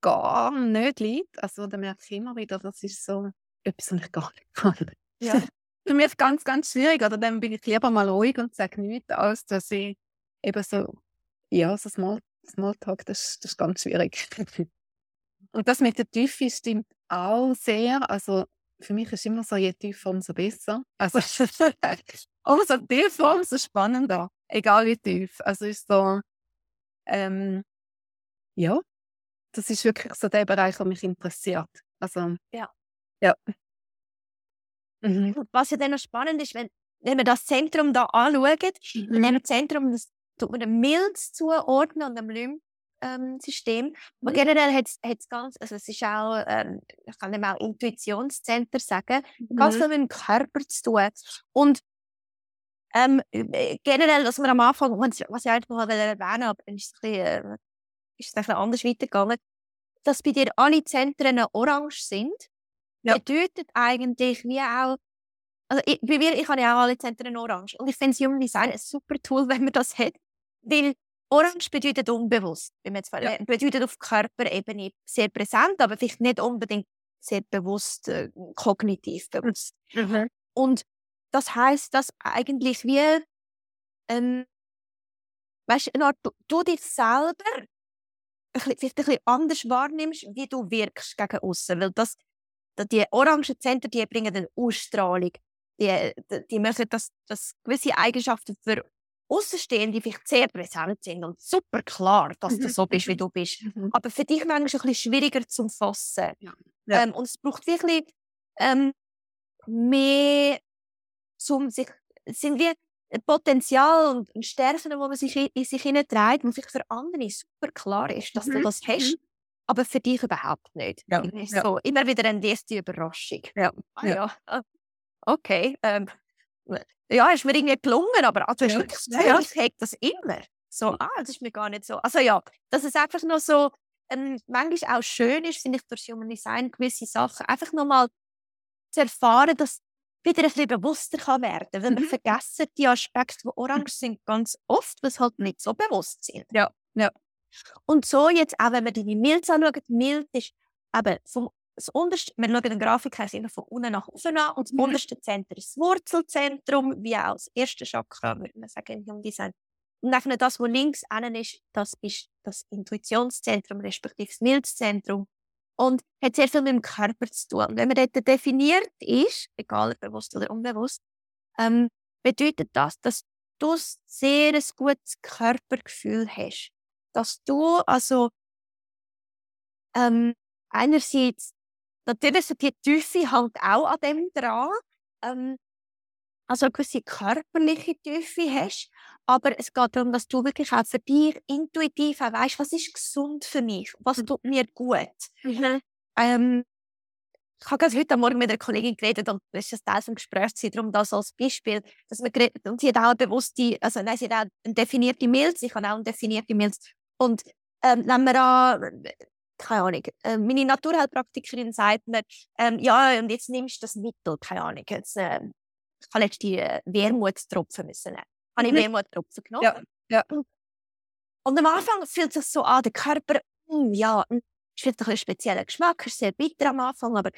gar nicht liegt. Also da merke ich immer wieder, das ist so etwas, was ich gar nicht kann.
Ja.
Für mich ist es ganz, ganz schwierig. Oder dann bin ich lieber mal ruhig und sage nichts, als dass ich eben so, ja, so Small, Smalltalk, das, das ist ganz schwierig. und das mit der Tiefe stimmt auch sehr. Also für mich ist immer so, je tiefer, umso besser. Also umso tiefer, umso spannender. Egal wie tief. Also ist so, ähm, ja, das ist wirklich so der Bereich, der mich interessiert. Also,
Ja.
Ja. Mhm.
Und was ja dann noch spannend ist, wenn, wenn wir das Zentrum da anschauen,
Mhm.
wir nehmen Zentrum, das tut man dem Milz zuordnen und dem Lymphsystem. Aber
Mhm.
generell hat es ganz, also es ist auch, ähm, ich kann dem auch Intuitionszentrum sagen, ganz
Mhm.
viel mit dem Körper zu tun. Und ähm, äh, generell, was wir am Anfang, was ich eigentlich noch erwähnen wollte, aber dann ist es ein bisschen, äh, ist es ein bisschen anders weitergegangen, dass bei dir alle Zentren orange sind,
Ja.
bedeutet eigentlich wie auch, also ich, bei mir, ich habe ja auch alle Zentren orange und ich finde das Human Design ein super Tool, wenn man das hat, weil orange bedeutet unbewusst, wenn man jetzt
ja.
bedeutet auf Körperebene sehr präsent, aber vielleicht nicht unbedingt sehr bewusst, äh, kognitiv bewusst.
Mhm.
Und das heißt, dass eigentlich wir, ähm, weißt du, du, du dich selber ein bisschen, vielleicht ein bisschen anders wahrnimmst, wie du wirkst gegen außen. Weil das, da- die orangen Zentren, die bringen eine Ausstrahlung. Die, die, die möchten, dass, dass gewisse Eigenschaften für Außenstehende vielleicht sehr präsent sind und super klar, dass du so bist, wie du bist.
Mhm.
Aber für dich manchmal ein bisschen schwieriger zum Fassen.
Ja. Ja.
Ähm, und es braucht wirklich ähm, mehr, zum sich, es sind wie ein Potenzial und ein Stärken, wo man sich in, sich hineinträgt, wo vielleicht für andere super klar ist, dass du
Mhm.
das hast, aber für dich überhaupt nicht.
Ja. Ja.
So, immer wieder eine erste Überraschung.
Ja.
Ah,
Ja.
ja. ah, Okay. Ähm, ja, ist mir irgendwie gelungen, aber also
Ja.
ich,
ja.
ich hege das immer. So, ah, das ist mir gar nicht so. Also ja, dass es einfach noch so ähm, manchmal auch schön ist, finde ich, durch Human Design gewisse Sachen einfach nochmal zu erfahren, dass wieder ein bisschen bewusster kann werden kann. Weil wir
Mhm.
vergessen die Aspekte, die orange sind, ganz oft, was halt nicht so bewusst sind.
Ja, ja.
Und so jetzt auch, wenn wir die Milz anschauen, Milz ist eben vom das unterste, wir schauen den Grafik immer von unten nach oben an und das
Mhm.
unterste Zentrum ist das Wurzelzentrum, wie auch das erste Chakra, würde man sagen, im Human Design. Und nachher das, was links innen ist, das ist das Intuitionszentrum, respektive das Milzzentrum. Und hat sehr viel mit dem Körper zu tun. Und wenn man dort definiert ist, egal ob bewusst oder unbewusst, ähm, bedeutet das, dass du sehr ein gutes Körpergefühl hast. Dass du also ähm, einerseits natürlich so die Tiefe halt auch an dem dran, ähm, also eine gewisse körperliche Tiefe hast, aber es geht darum, dass du wirklich auch für dich intuitiv auch weißt, was ist gesund für mich, was tut mir gut. Ähm, ich habe gerade heute Morgen mit einer Kollegin geredet und das ist ein Teil des Gesprächs, darum das als Beispiel, dass wir geredet, und sie hat auch eine bewusste, also nein, sie hat auch eine definierte Milz, ich habe auch eine definierte Milz und ähm, wenn wir an, keine Ahnung, äh, meine Naturheilpraktikerin sagt mir, ähm, ja, und jetzt nimmst du das Mittel, keine Ahnung, jetzt, äh, ich habe jetzt die äh, Wermutstropfen müssen nehmen. Habe ich
Mhm.
Wermuttropfen genommen.
Ja, ja.
Und am Anfang fühlt es sich so an, der Körper, mm, ja, mm, es wird ein spezieller Geschmack, ist sehr bitter am Anfang, aber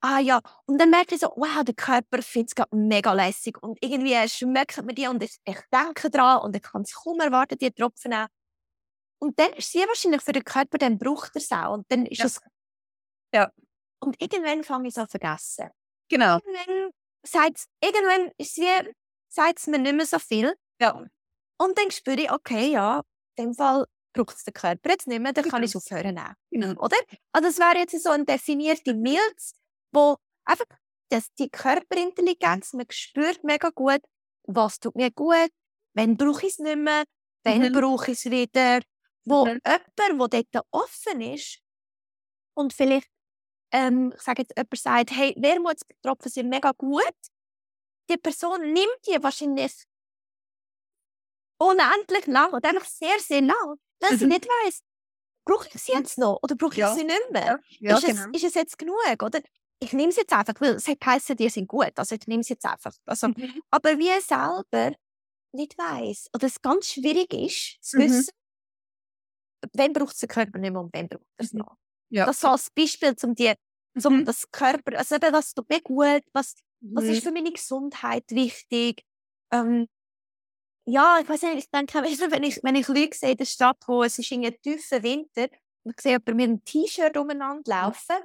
ah ja. Und dann merkt ich so, wow, der Körper findet es gerade mega lässig und irgendwie schmeckt mir die und ich, ich denke dran und ich kann es kaum erwarten, die Tropfen nehmen. Und dann ist sie wahrscheinlich für den Körper, dann braucht er es auch und dann ist
Ja.
es...
Ja.
Und irgendwann fange ich es an vergessen.
Genau.
Irgendwann sagt irgendwann ist sagt es mir nicht mehr so viel.
Ja.
Und dann spüre ich, okay, ja, in dem Fall braucht es den Körper jetzt nicht mehr, dann kann ich es aufhören.
Genau.
Oder? Also das wäre jetzt so eine definierte Milz, wo einfach dass die Körperintelligenz, man spürt mega gut, was tut mir gut, wenn brauche ich es nicht mehr, dann
Mhm.
brauche ich es wieder. Wo
Mhm.
jemand, der dort offen ist und vielleicht, ähm, ich sage jetzt, jemand sagt, hey, Wermutstropfen sind mega gut, die Person nimmt die wahrscheinlich unendlich lang oder einfach sehr, sehr lang, weil sie
Mhm.
nicht weiss, brauche ich sie jetzt noch oder brauche ich
Ja.
sie nicht mehr?
Ja,
ist,
genau.
es, ist es jetzt genug? Oder? Ich nehme es jetzt einfach, weil es geheißen, die sind gut. Also ich nehme es jetzt einfach. Also,
Mhm.
aber wie selber nicht weiss oder es ganz schwierig ist, zu
Mhm.
wissen, wann braucht es den Körper nicht mehr und wann braucht er es
Mhm.
noch.
Ja.
Das so als Beispiel, um die, zum
Mhm.
das Körper, also eben, was tut mir gut, was, was
Mhm.
ist für meine Gesundheit wichtig. Ähm, ja, ich weiß nicht, ich denke, weißt du, wenn ich, wenn ich Leute sehe in der Stadt, wo es ist in einem tiefen Winter und ich sehe jemanden mit einem T-Shirt umeinander laufen,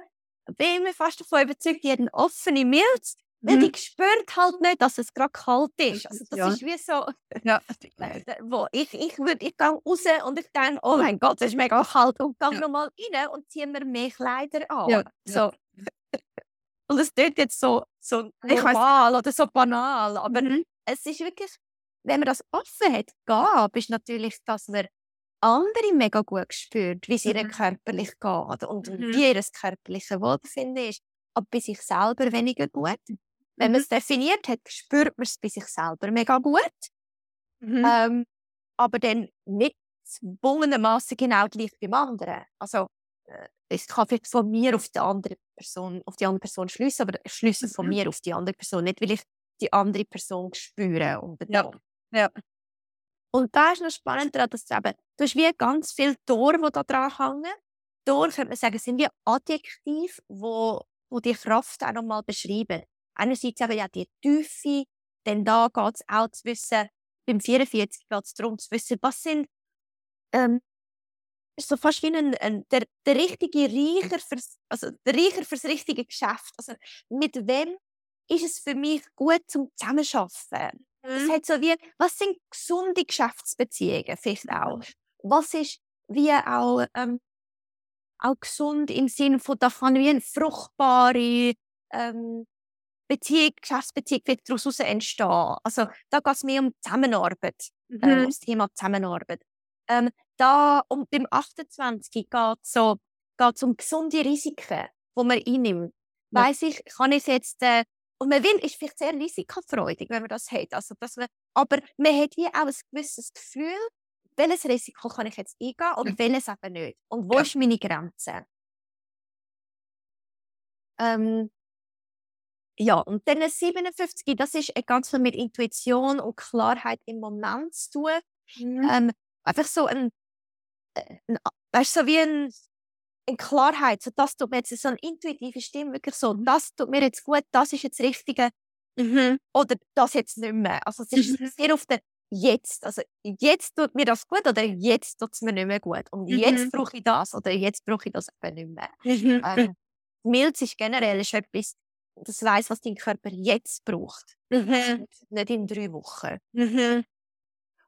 bin ich mir fast davon überzeugt, die hat eine offene Milz, weil
Mhm.
die spürt halt nicht, dass es gerade kalt ist. Also das
Ja.
ist wie so,
Ja.
äh, wo ich, ich, ich gehe raus und ich denke, oh mein Gott, es ist mega kalt und gehe
Ja.
nochmal rein und ziehe mir mehr Kleider an.
Ja,
So. Und es tut jetzt so, so
Ich
normal oder so banal, aber
Mhm.
es ist wirklich, wenn man das offen hat, gab, ist natürlich, dass man andere mega gut spürt, wie es
Mhm.
körperlich geht und
Mhm.
wie ihr körperliches Wohlbefinden ist, aber bei sich selber weniger gut. Wenn
Mhm.
man es definiert hat, spürt man es bei sich selber mega gut,
Mhm.
ähm, aber dann nicht zwungenermaßen genau gleich beim anderen. Also äh, ich kann vielleicht von mir auf die andere Person, auf die andere Person schließen, aber ich schließe von
Mhm.
mir auf die andere Person, nicht weil ich die andere Person spüre unbedingt.
Ja.
Und da ist noch spannend daran, dass du eben, du hast wie ganz viele Tore, die da dran hängen. Tore, könnte man sagen, sind wie Adjektive, wo, wo die Kraft auch nochmal beschreiben. Einerseits eben ja die Tiefe, denn da geht es auch zu wissen, beim 44 geht es darum zu wissen, was sind, ähm, so fast wie ein, ein, der, der richtige Reicher fürs, also der Reicher fürs richtige Geschäft. Also mit wem ist es für mich gut zum Zusammenarbeiten? Es
Mhm.
hat so wie, was sind gesunde Geschäftsbeziehungen vielleicht auch? Was ist wie auch, ähm, auch gesund im Sinne von, da kann wie eine fruchtbare ähm, Beziehung, Geschäftsbeziehung wird daraus entstehen. Also da geht es mehr um Zusammenarbeit, ähm, um
Mhm.
das Thema Zusammenarbeit. Ähm, da um, beim 28 geht es so, geht's um gesunde Risiken, die man einnimmt.
Ja.
Weiss ich, kann ich jetzt äh, und man will, ist vielleicht sehr risikofreudig, wenn man das hat. Also, dass man, aber man hat hier auch ein gewisses Gefühl, welches Risiko kann ich jetzt eingehen und
Ja.
welches eben nicht. Und wo
Ja.
ist meine Grenze? Ähm, ja, und dann 57, das ist äh, ganz viel mit Intuition und Klarheit im Moment zu tun.
Mhm.
Ähm, einfach so ein, äh, ein weißt, so wie ein, eine Klarheit, so das tut mir jetzt so eine intuitive Stimme, wirklich so, das tut mir jetzt gut, das ist jetzt das Richtige
Mhm.
oder das jetzt nicht mehr. Also es ist
Mhm.
sehr oft der jetzt, also jetzt tut mir das gut oder jetzt tut es mir nicht mehr gut und
Mhm.
jetzt brauche ich das oder jetzt brauche ich das eben nicht mehr.
Mhm.
Ähm, Milz ist generell ist etwas, das weiß, was dein Körper jetzt braucht,
Mhm.
nicht in drei Wochen.
Mhm.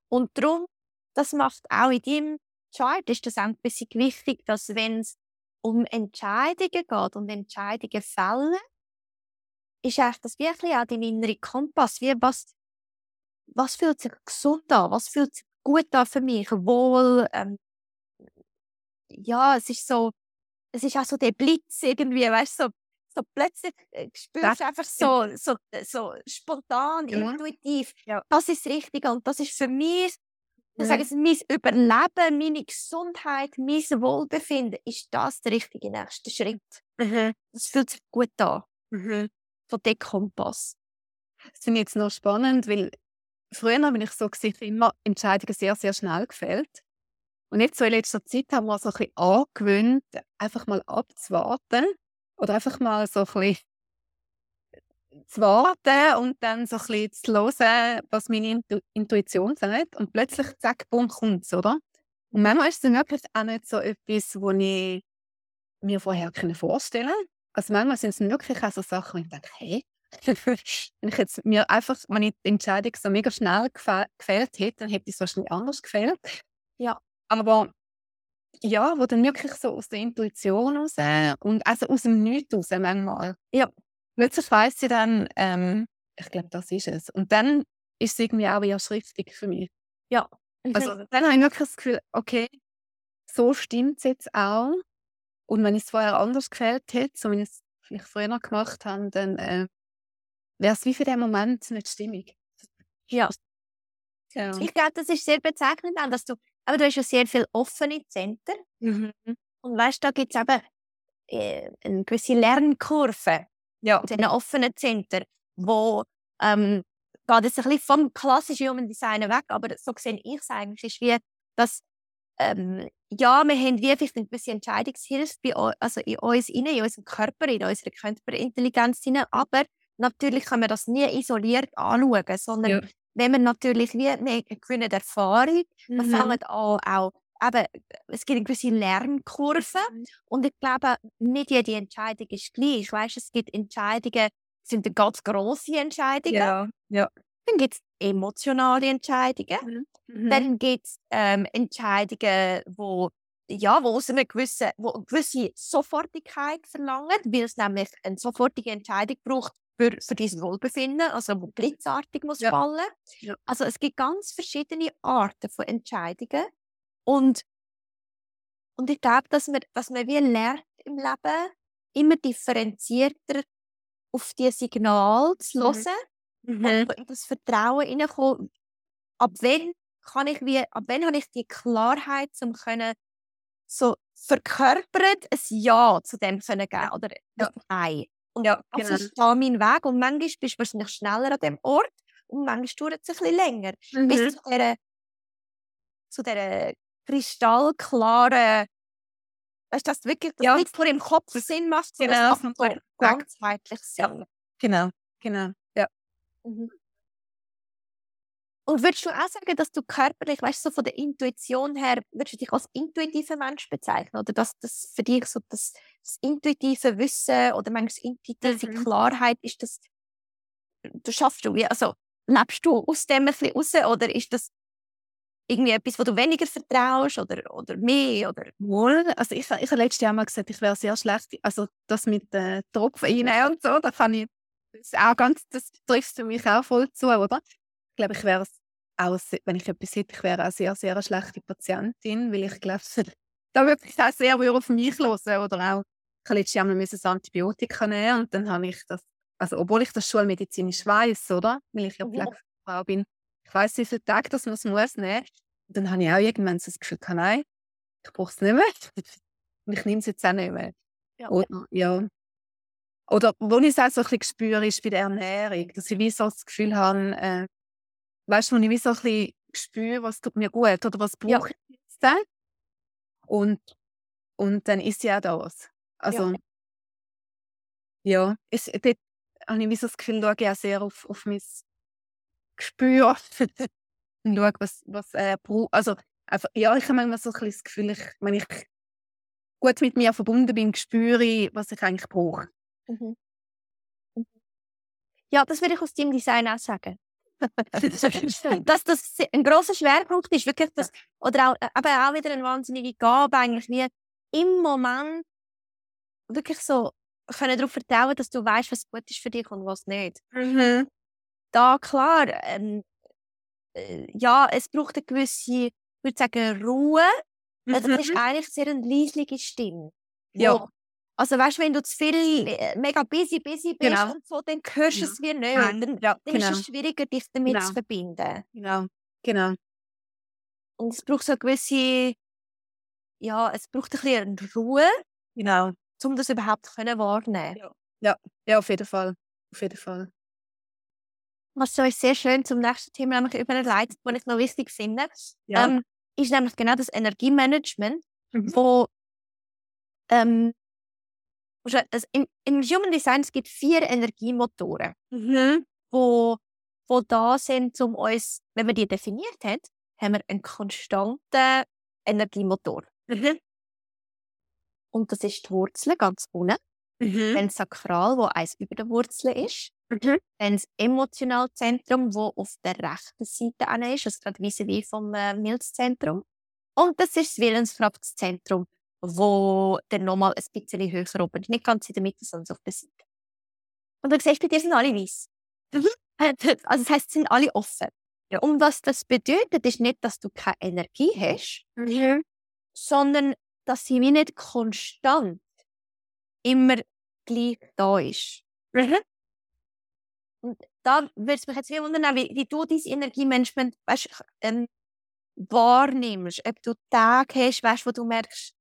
Und darum, das macht auch in deinem Chart, ist das ein bisschen wichtig, dass wenn es um Entscheidungen geht und Entscheidungen fällen, ist eigentlich das wirklich auch dein innerer Kompass. Wie, was, was fühlt sich gesund an? Was fühlt sich gut an für mich? Wohl, ähm, ja, es ist so, es ist auch so der Blitz irgendwie, weißt du, so, so plötzlich äh, spürst du einfach so, so, so spontan,
Ja.
intuitiv,
Ja.
das ist das Richtige und das ist für mich, ich sage es, mein Überleben, meine Gesundheit, mein Wohlbefinden, ist das der richtige nächste Schritt.
Mhm.
Das fühlt sich gut an,
Mhm.
von dem Kompass.
Das finde ich jetzt noch spannend, weil früher bin ich so gewesen, immer Entscheidungen sehr, sehr schnell gefällt. Und jetzt so in letzter Zeit haben wir so ein bisschen angewöhnt, einfach mal abzuwarten oder einfach mal so ein bisschen zu warten und dann so ein bisschen zu hören, was meine Intu Intuition sagt. Und plötzlich, zack, bumm, kommt es, oder? Und manchmal ist es dann wirklich auch nicht so etwas, was ich mir vorher vorstellen Also manchmal sind es wirklich auch so Sachen, wo ich denke, hey, wenn ich jetzt mir einfach, wenn ich die Entscheidung so mega schnell gefällt hätte, dann hätte ich es wahrscheinlich anders gefällt.
Ja.
Aber ja, wo dann wirklich so aus der Intuition raus und also aus dem Nichts raus manchmal.
Ja.
Plötzlich weiss sie dann, ähm, ich glaube, das ist es. Und dann ist es irgendwie auch eher schriftlich für mich.
Ja.
Also dann habe ich wirklich das Gefühl, okay, so stimmt es jetzt auch. Und wenn es vorher anders gefällt hätte, so wie ich es vielleicht früher gemacht habe, dann äh, wäre es wie für den Moment nicht stimmig.
Ja. ja. Ich glaube, das ist sehr bezeichnend, dass du, aber du hast ja sehr viele offene Zentren. Mhm. Und weißt, da gibt es eben äh, eine gewisse Lernkurve
ja.
in diesen offenen Zentren, wo ähm, geht es ein bisschen vom klassischen Human Design weg, aber so sehe ich es eigentlich, ist wie, dass ähm, ja, wir haben wie vielleicht ein bisschen Entscheidungshilfe bei, also in uns in unserem Körper, in unserer Körperintelligenz aber natürlich kann man das nie isoliert anschauen, sondern ja. Wenn man natürlich wie eine gewisse Erfahrung, mhm. man fängt an, auch eben, es gibt eine gewisse Lernkurve mhm. und ich glaube, nicht jede Entscheidung ist gleich. Weißt, es gibt Entscheidungen, sind ganz grosse Entscheidungen.
Ja, ja.
Dann gibt es emotionale Entscheidungen. Mhm. Dann mhm. gibt es ähm, Entscheidungen, wo ja, wo aus einer gewissen, wo eine gewisse Sofortigkeit verlangen, weil es nämlich eine sofortige Entscheidung braucht für, für dein Wohlbefinden, also wo blitzartig muss ja. fallen. Ja. Also es gibt ganz verschiedene Arten von Entscheidungen und und ich glaube, dass man, dass man wie lernt im Leben, immer differenzierter auf die Signale zu mhm. hören mhm. und in das Vertrauen hineinkommen. Ab wann kann ich wie, ab wann habe ich die Klarheit, um können so verkörpert ein Ja zu dem können geben oder ein Nein. Und
ja,
genau. das ist da mein Weg. Und manchmal bist du wahrscheinlich schneller an dem Ort und manchmal dauert es ein bisschen länger. Mhm. Bis zu dieser, zu dieser kristallklaren Weißt du, dass wirklich das
ja.
nicht vor dem Kopf Sinn macht,
sondern
genau. es macht ganzheitlich Sinn. Ja.
Genau, genau. Ja.
Mhm. Und würdest du auch sagen, dass du körperlich, weißt du, so von der Intuition her, würdest du dich als intuitiver Mensch bezeichnen? Oder dass das für dich so das, das intuitive Wissen oder manchmal intuitive mhm. Klarheit ist das, du schaffst du, wie, also lebst du aus dem ein bisschen raus oder ist das irgendwie etwas, wo du weniger vertraust oder, oder mehr? Oder?
Wohl, also ich, ich habe letztes Jahr mal gesagt, ich wäre sehr schlecht, also das mit den äh, Tropfen rein und so, da kann ich, das, auch ganz, das trifft für mich auch voll zu, oder? Ich glaube, ich wäre auch, wenn ich etwas hätte, ich wäre auch sehr, sehr eine schlechte Patientin, weil ich glaube, da würde ich auch sehr auf mich hören oder auch, ich habe letztes Jahr mal ein Antibiotika nehmen und dann habe ich das, also obwohl ich das schulmedizinisch weiß, oder? Weil ich ja Pflegefrau bin, ich weiß, wie viele Tage das man es muss nehmen. Und dann habe ich auch irgendwann so das Gefühl, nein, ich brauche es nicht mehr. Und ich nehme es jetzt auch nicht mehr.
Ja.
Oder, ja. Oder wo ich es auch so ein bisschen spüre, ist bei der Ernährung, dass ich wie so das Gefühl habe, äh, weißt du, wo ich wie so ein bisschen spüre, was tut mir gut oder was brauche ja. ich jetzt dann? Und, und dann ist ja auch das. Also, ja, ja ist, dort habe ich wie so das Gefühl, schaue ich auch sehr auf, auf mein Gespür und schaue, was, was äh, braucht. Also, einfach, ja, ich habe manchmal so ein bisschen das Gefühl, ich, wenn ich gut mit mir verbunden bin, spüre was ich eigentlich brauche.
Mhm. mhm. Ja, das würde ich aus deinem Design auch sagen. Dass das ein großer Schwerpunkt ist, wirklich das, oder auch, aber auch wieder eine wahnsinnige Gabe, eigentlich wie im Moment wirklich so können darauf vertrauen, dass du weißt, was gut ist für dich und was nicht.
Mhm.
Da klar, ähm, äh, ja, es braucht eine gewisse, ich würde sagen, Ruhe. Mhm. Das ist eigentlich sehr eine leisliche Stimme.
Ja.
Also weißt, wenn du zu viel äh, mega busy, busy bist
genau.
und so, dann hörst du es wie nicht. Nein. Dann,
ja,
dann genau. ist es schwieriger, dich damit genau. zu verbinden.
Genau, genau.
Und es braucht so eine gewisse, ja, es braucht ein bisschen Ruhe.
Genau.
Um das überhaupt können wahrnehmen
ja. ja, ja, auf jeden Fall. Auf jeden Fall.
Was euch sehr schön zum nächsten Thema nämlich überleitet, was ich noch wichtig finde,
ja.
ähm, ist nämlich genau das Energiemanagement, mhm. wo ähm, also in, in Human Design es gibt vier Energiemotoren,
mhm.
wo, wo da sind, um uns, wenn man die definiert hat, haben wir einen konstanten Energiemotor.
Mhm.
Und das ist die Wurzel ganz unten.
Mhm.
Dann Sakral, wo eins über der Wurzel ist. Mhm. Dann das emotionale Zentrum, das auf der rechten Seite ist, also gerade wie vom äh, Milzzentrum. Und das ist das Willenskraftzentrum, wo dann nochmal ein bisschen höher oben ist. Nicht ganz in der Mitte, sondern auf der Seite. Und du siehst, bei dir sind alle weiß. Mhm. Also das heisst, sie sind alle offen. Ja. Und was das bedeutet, ist nicht, dass du keine Energie hast, mhm. sondern dass sie wie nicht konstant immer gleich da ist. Mhm. Und da würde es mich jetzt wundern, wie, wie du dein Energiemanagement weißt, ähm, wahrnimmst. Ob du Tage hast, weißt, wo du merkst,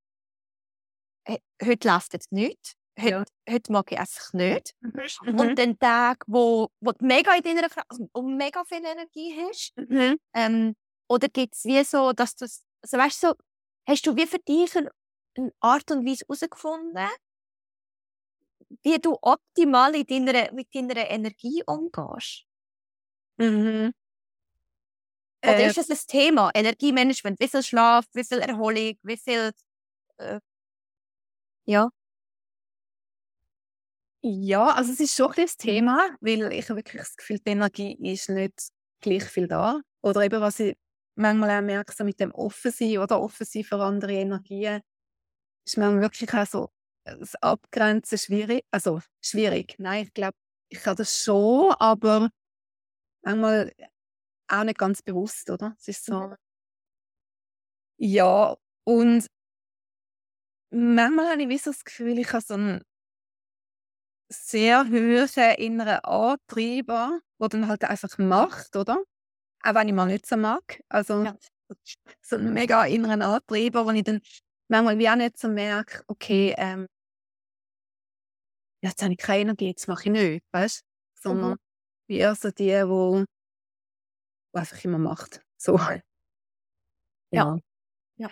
heute läuft jetzt nichts. Heute, ja. heute mag ich einfach nicht. Mhm. Und den Tag, wo, wo du mega in deiner Kraft also, und mega viel Energie hast. Mhm. Ähm, oder gibt es wie so, dass du, also weißt so, hast du wie für dich eine Art und Weise herausgefunden, wie du optimal in deiner, mit deiner Energie umgehst? Mhm. Oder äh, ist das ein Thema? Energiemanagement, wie viel Schlaf, wie viel Erholung, wie viel. Äh, ja.
Ja, also es ist schon ein das Thema, weil ich habe wirklich das Gefühl, die Energie ist nicht gleich viel da. Oder eben, was ich manchmal auch merke, so mit dem Offensein oder Offensein für andere Energien, ist man wirklich auch so das Abgrenzen schwierig. Also schwierig. Nein, ich glaube, ich kann das schon, aber manchmal auch nicht ganz bewusst, oder? Es ist so. Mhm. Ja, und manchmal habe ich wie so das Gefühl, ich habe so einen sehr hohen inneren Antreiber, der dann halt einfach macht, oder? Auch wenn ich mal nicht so mag. Also ja. so einen mega inneren Antreiber, wo ich dann manchmal wie auch nicht so merke, okay, ähm, jetzt habe ich keine Energie, jetzt mache ich nicht, weißt du? Sondern mhm. wie eher so die, die einfach immer macht. So. Ja. ja. ja.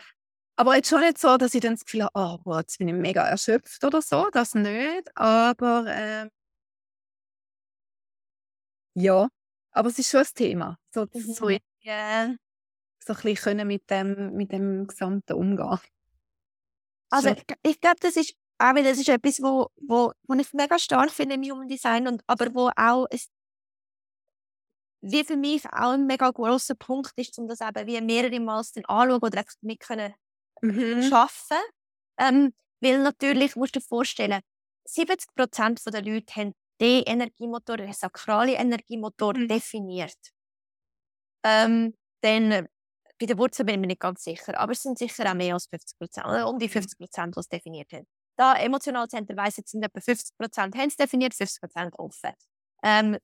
Aber jetzt schon nicht so, dass ich dann das Gefühl habe, oh, jetzt bin ich mega erschöpft oder so, das nicht. Aber äh, ja, aber es ist schon ein Thema. So, mhm. so, yeah, so ein bisschen mit dem, mit dem Gesamten umgehen.
Also ich, ich glaube, das ist auch das ist etwas, wo, wo, wo ich mega stark finde im Human Design, und, aber wo auch es wie für mich auch ein mega großer Punkt ist, um das eben wie mehrere Mal anschauen oder mit können mhm. arbeiten. Ähm, weil natürlich, musst du dir vorstellen, 70% der Leute haben den Energiemotor, den sakralen Energiemotor mhm. definiert. Ähm, dann, äh, bei der Wurzel bin ich mir nicht ganz sicher, aber es sind sicher auch mehr als 50 oder um die 50 die es definiert haben. Da emotional Center weiss, jetzt sind etwa 50% haben es definiert, 50% offen. Ähm,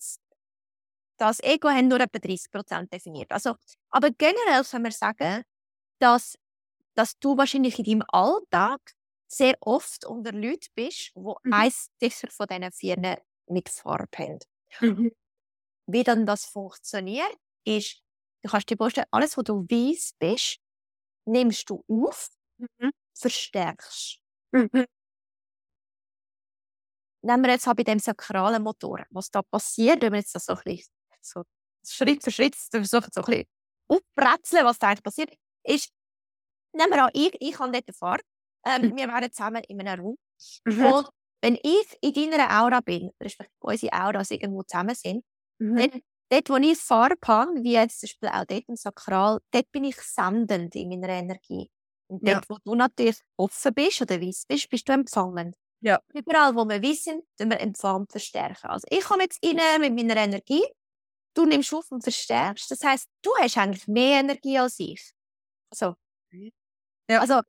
das Ego haben nur etwa 30% definiert. Also, aber generell kann man sagen, dass dass du wahrscheinlich in deinem Alltag sehr oft unter Leuten bist, die mhm. eins sicher von diesen vier mit Farbe haben. Mhm. Wie dann das funktioniert, ist, du kannst dir vorstellen, alles, was du weiss bist, nimmst du auf, mhm. verstärkst. Mhm. Nehmen wir jetzt bei dem sakralen Motor, was da passiert, wenn wir jetzt das so, ein bisschen, so Schritt für Schritt versuchen, so ein bisschen aufbrezeln, was da eigentlich passiert, ist, nehmen wir an, ich, ich habe dort eine Farbe. Ähm, mhm. Wir wären zusammen in einem Raum. Mhm. Und wenn ich in deiner Aura bin, respektive unsere Auras irgendwo zusammen sind, mhm. dann dort, wo ich Farbe habe, wie jetzt zum Beispiel auch dort im Sakral, dort bin ich sendend in meiner Energie. Und dort, ja. wo du natürlich offen bist oder weiss bist, bist du empfangend. Ja. Überall, wo wir wissen, tun wir Empfang verstärken. Also ich komme jetzt rein mit meiner Energie, du nimmst auf und verstärkst. Das heißt, du hast eigentlich mehr Energie als ich. Also, ja. Also,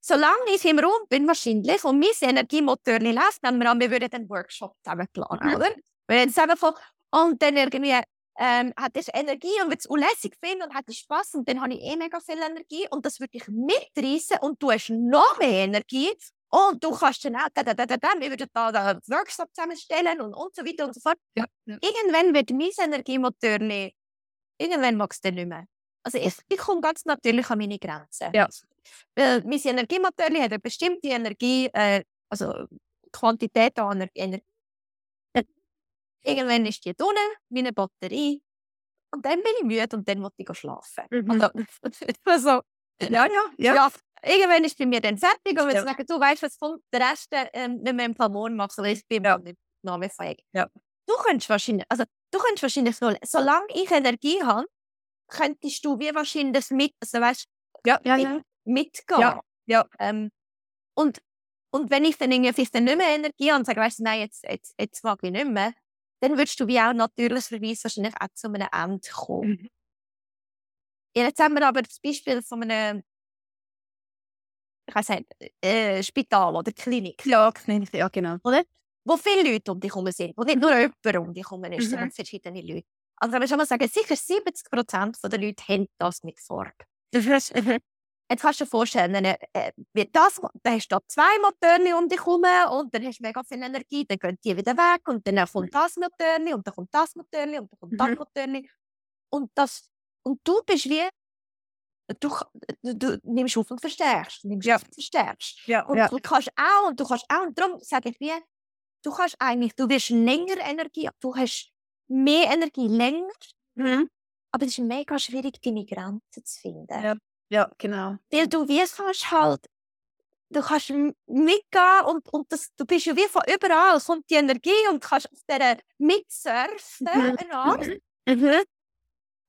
solange ich im Raum bin, wahrscheinlich, und mein Energiemotor lässt, nehmen wir an, wir würden einen Workshop zusammen planen, mhm. oder? Wir würden zusammen von, und dann irgendwie ähm, hat ich Energie und würde es unlässig finden und hätte Spaß und dann habe ich eh mega viel Energie und das würde ich mitreißen und du hast noch mehr Energie und du kannst dann auch, da, da, da, da, wir würden da, da einen Workshop zusammenstellen und, und so weiter und so fort. Ja, ja. Irgendwann wird mein Energiemotor irgendwann mag es dann nicht mehr. Also ich, ich komme ganz natürlich an meine Grenzen. Ja. Weil mein Energiemotor hat eine bestimmte Energie, äh, also Quantität an Energie. Irgendwann ist die drin, wie eine Batterie. Und dann bin ich müde und dann muss ich schlafen. Mhm. Also, also, ja, ja, ja, ja. Irgendwann ist bei mir dann fertig und wenn ich sage, du weißt, was kommt, der Rest, äh, wenn wir ein paar Monate machen, ich bin ja. nicht nachfähig. Ja. Du könntest wahrscheinlich, also du könntest wahrscheinlich so, solange ich Energie habe, könntest du wie wahrscheinlich mit, also weißt,
ja, ja, ja.
Mitgehen.
Ja, ja.
Ähm, und, und wenn ich dann irgendwie vielleicht dann nicht mehr Energie habe und sage, weißt du, nein, jetzt, jetzt, jetzt mag ich nicht mehr, dann würdest du wie auch natürlicherweise wahrscheinlich auch zu einem Ende kommen.
Mhm.
Ja, jetzt haben wir aber das Beispiel von einem ich weiß nicht, äh, Spital oder Klinik,
Ja, Klinik, ja, genau.
oder? Wo viele Leute um dich herum sind, wo nicht nur jemand um dich herum ist,
Mhm.
sondern verschiedene Leute. Also wenn wir schon mal sagen, sicher 70 Prozent der Leute haben das mit Sorge. Jetzt kannst du dir vorstellen, dann, äh, wird das, dann hast du zwei Motoren um dich herum und dann hast du mega viel Energie, dann gehen die wieder weg und dann kommt das Motorli und dann kommt das Motorli und dann kommt das
Mhm.
Motorli. Und, das, und du bist wie, du, du, du nimmst auf und verstärkst, nimmst
Ja.
auf und verstärkst.
Ja,
Und
ja.
du kannst auch, und du kannst auch, und darum sage ich wie, du kannst eigentlich, du wirst länger Energie, du hast mehr Energie länger,
Mhm.
aber es ist mega schwierig, deine Grenzen zu finden.
Ja. Ja, genau.
Weil du wie es kannst halt, du kannst mitgehen und, und das, du bist ja wie von überall, kommt die Energie und kannst auf dieser mitsurfen,
Mhm.
eine Art.
Mhm.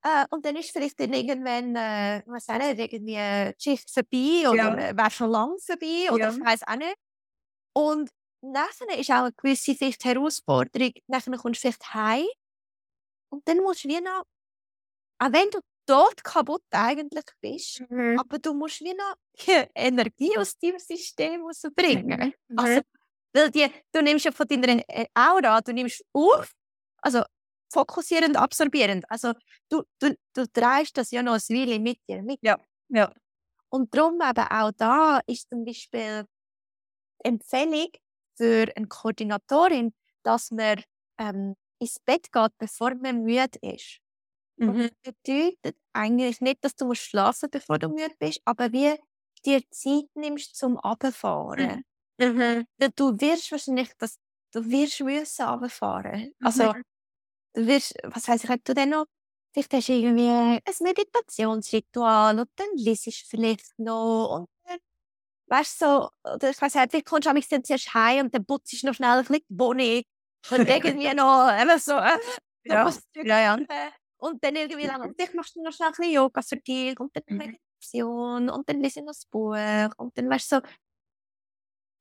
Äh, und dann ist vielleicht dann irgendwann, äh, was auch nicht, irgendwie die Schicht vorbei oder
Ja.
äh, wäre schon lang vorbei oder
Ja.
ich weiß auch nicht. Und nachher ist auch eine gewisse vielleicht Herausforderung. Nachher kommst du vielleicht heim und dann musst du wie noch, auch wenn du tot kaputt eigentlich bist,
Mhm.
aber du musst wie noch die Energie aus deinem System rausbringen.
Mhm.
Also, weil die, du nimmst ja von deiner äh, Aura, du nimmst auf, also fokussierend, absorbierend. Also du, du, du drehst das ja noch ein Weile mit dir mit.
Ja.
Und darum eben auch da ist zum Beispiel die Empfehlung für eine Koordinatorin, dass man ähm, ins Bett geht, bevor man müde ist. Und
Mhm.
das bedeutet eigentlich nicht, dass du musst schlafen bevor du müde bist, aber wie dir Zeit nimmst zum Abfahren.
Mhm.
Weil Du wirst wahrscheinlich das, du wirst müssen runterfahren. Also,
Mhm.
du wirst, was weiß ich, ob du dann noch, vielleicht hast du irgendwie ein Meditationsritual und dann liest du vielleicht noch und dann, weißt du, so, oder ich weiß nicht, vielleicht kommst du am dann zuerst heim und dann putzt du noch schnell ein bisschen die Wohnung und irgendwie noch, eben so, äh,
Ja.
noch was
Ja, ja.
Und dann irgendwie lang, vielleicht machst du noch schnell ein bisschen Yoga für dich und dann
Mhm.
Meditation und dann liest du noch das Buch und dann weißt du so,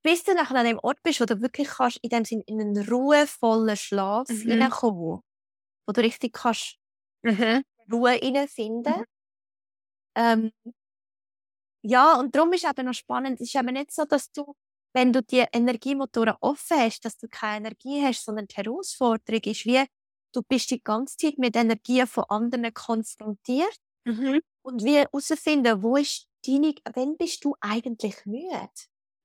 bis du nachher an einem Ort bist, wo du wirklich kannst, in dem Sinn in einen ruhevollen Schlaf
Mhm.
hineinkommen, wo du richtig kannst
Mhm.
Ruhe hineinfinden.
Mhm.
Ähm, ja, und darum ist eben noch spannend, es ist eben nicht so, dass du, wenn du die Energiemotoren offen hast, dass du keine Energie hast, sondern die Herausforderung ist wie, du bist die ganze Zeit mit Energien von anderen konfrontiert
Mhm.
und wie herausfinden, wo ist deine, wann bist du eigentlich müde?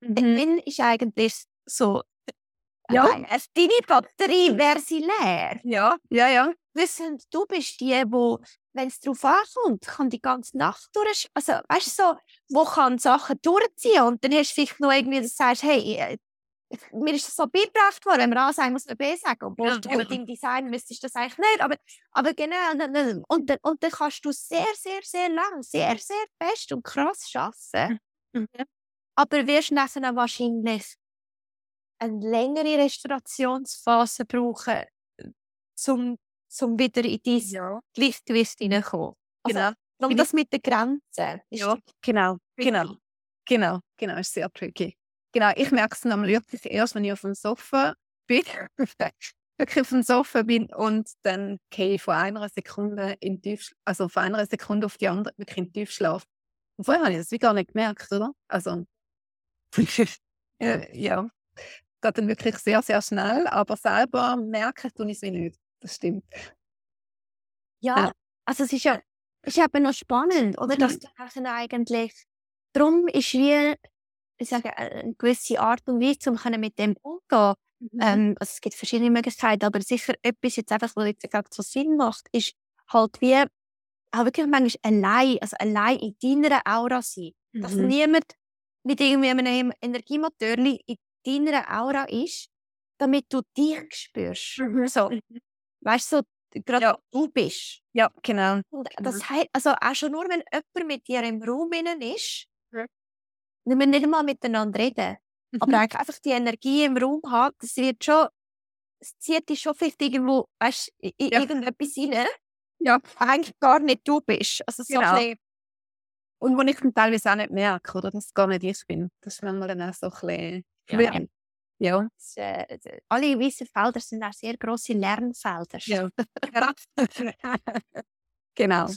Mhm.
Wann ist eigentlich so,
Ja.
äh, deine Batterie, wäre sie leer?
Ja, ja, ja.
wissen, du bist die, wo, wenn es darauf ankommt, kann die ganze Nacht durch, also weißt du so, wo kann Sachen durchziehen und dann hast du vielleicht noch irgendwie, dass du sagst, hey, äh, mir ist das so beigebracht worden, wenn man A sagen muss, man B sagen. Obwohl
Ja,
deinem Design müsstest du das eigentlich nicht, aber, aber genau, und dann, und dann kannst du sehr, sehr, sehr lang, sehr, sehr fest und krass arbeiten.
Mhm.
Aber wirst nachher wahrscheinlich eine längere Restaurationsphase brauchen, um, um wieder in dein
Ja.
Gleichgewicht hineinkommen. Also,
Genau.
Und das mit den Grenzen ist
Ja, genau, genau, genau, genau, ist sehr tricky. Genau, ich merke es dann wirklich erst, wenn ich auf dem Sofa bin, wirklich auf dem Sofa bin und dann gehe ich von einer Sekunde in Tiefschlaf, also von einer Sekunde auf die andere wirklich in Tiefschlaf. Und vorher habe ich das wie gar nicht gemerkt, oder? Also, äh, ja, geht dann wirklich sehr, sehr schnell, aber selber merken tue ich es wie nicht. Das stimmt.
Ja,
Ja.
also es ist ja, ist eben noch spannend, oder? Dass
Mhm.
du eigentlich, darum ist wie, ich sage, eine gewisse Art und Weise, um mit dem umzugehen. Ähm, also es gibt verschiedene Möglichkeiten, aber sicher etwas jetzt einfach, was jetzt gerade so Sinn macht, ist halt wie, auch wirklich manchmal allein, also allein in deiner Aura sein. Dass
Mhm.
niemand mit irgendwie einem Energiemotor in deiner Aura ist, damit du dich spürst.
Mhm.
So, weißt du, so, gerade
Ja.
du bist.
Ja, genau.
Und das heißt, also auch schon nur, wenn jemand mit dir im Raum innen ist,
Ja.
Wir müssen nicht mal miteinander reden. Aber
Mhm.
eigentlich einfach die Energie im Raum hat, das wird schon, es zieht dich schon vielleicht irgendwo, weißt in
Ja.
irgendetwas rein,
Ja.
was eigentlich gar nicht du bist. Also so
Genau.
bisschen,
Und wo ich dann teilweise auch nicht merke, oder, dass es gar nicht ich bin. Das ist manchmal dann auch so ein bisschen
Ja.
Ja.
es, äh, alle weißen Felder sind auch sehr grosse Lernfelder.
Ja. genau.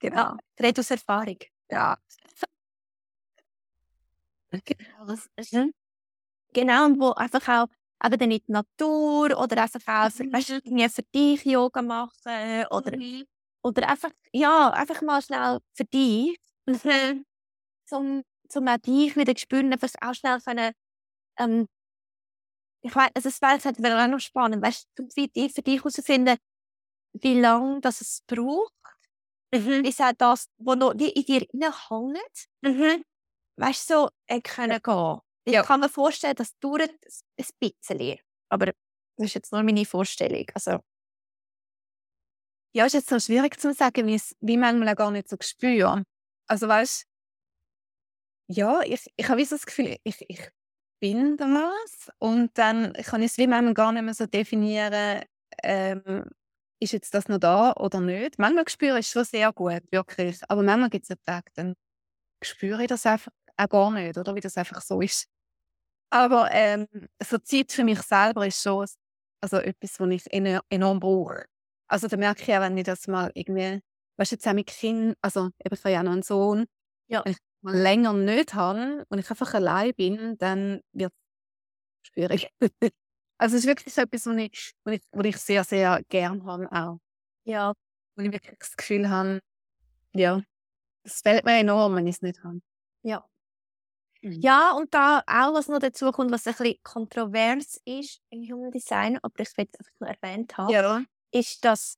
Genau.
Ich rede aus Erfahrung.
Ja.
Genau, das ist- Genau, und wo einfach auch eben dann in die Natur oder einfach auch für, weißt du, irgendwie für dich Yoga machen oder, oder einfach, ja, einfach mal schnell für dich, zum, zum auch dich wieder spüren, einfach auch schnell können, ähm, ich weiß, also es wäre halt auch noch spannend, weißt du, für dich, für dich herausfinden, wie lange das es braucht, bis auch das, was noch in dir reinhängt, weißt du, so äh, können gehen. Ich
Ja.
kann mir vorstellen, das dauert ein bisschen. Aber das ist jetzt nur meine Vorstellung. Also,
Ja, ist jetzt so schwierig zu sagen, wie es wie manchmal auch gar nicht so spüre. Also weißt ja, ich, ich habe so das Gefühl, ich, ich bin das und dann kann ich es wie manchmal gar nicht mehr so definieren, ähm, ist jetzt das noch da oder nicht. Manchmal spüre ich es schon sehr gut, wirklich. Aber manchmal gibt es ja Tage, dann spüre ich das einfach auch gar nicht, oder wie das einfach so ist. Aber ähm, so Zeit für mich selber ist schon also etwas, was ich enorm brauche. Also da merke ich auch, wenn ich das mal irgendwie, weißt du, jetzt auch mit Kind, also eben, ich habe ja auch noch einen Sohn,
Ja.
wenn ich mal länger nicht habe und ich einfach allein bin, dann wird es schwierig. also es ist wirklich so etwas, was ich, was ich, was ich sehr, sehr gern habe auch.
ja,
Wo ich wirklich das Gefühl habe, ja, es fällt mir enorm, wenn ich es nicht habe.
ja.
Mhm.
Ja, und da auch, was noch dazu kommt, was ein bisschen kontrovers ist im Human Design, aber ich will es einfach nur erwähnt haben,
Ja.
ist, dass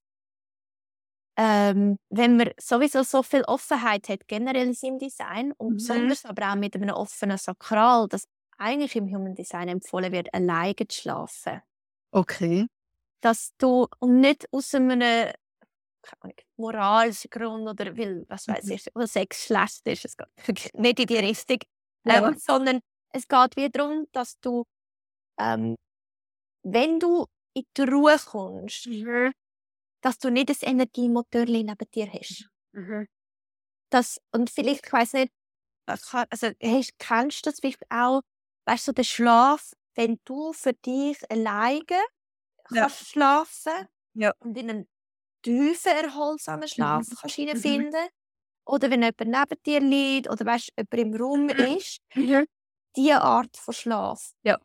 ähm, wenn man sowieso so viel Offenheit hat, generell in seinem Design und
Mhm.
besonders aber auch mit einem offenen Sakral, dass eigentlich im Human Design empfohlen wird, alleine zu schlafen.
Okay.
Dass du und nicht aus einem moralischen Grund oder weil, was weiß
Mhm.
ich, weil Sex schlecht ist, es geht nicht in die Richtung,
Ja.
ähm, sondern es geht wieder darum, dass du, ähm, wenn du in die Ruhe kommst, dass du nicht das Energiemotor neben dir hast.
Mhm.
Das, und vielleicht, ich weiß nicht, kann- also hast, kennst du das vielleicht auch, weißt du, so den Schlaf, wenn du für dich alleine
Ja.
kannst schlafen
Ja.
und in einen tiefen, erholsamen Schlaf
Mhm.
kannst hineinfinden. Oder wenn jemand neben dir liegt oder weißt, jemand im Raum ist,
Mhm.
diese Art von Schlaf.
Ja.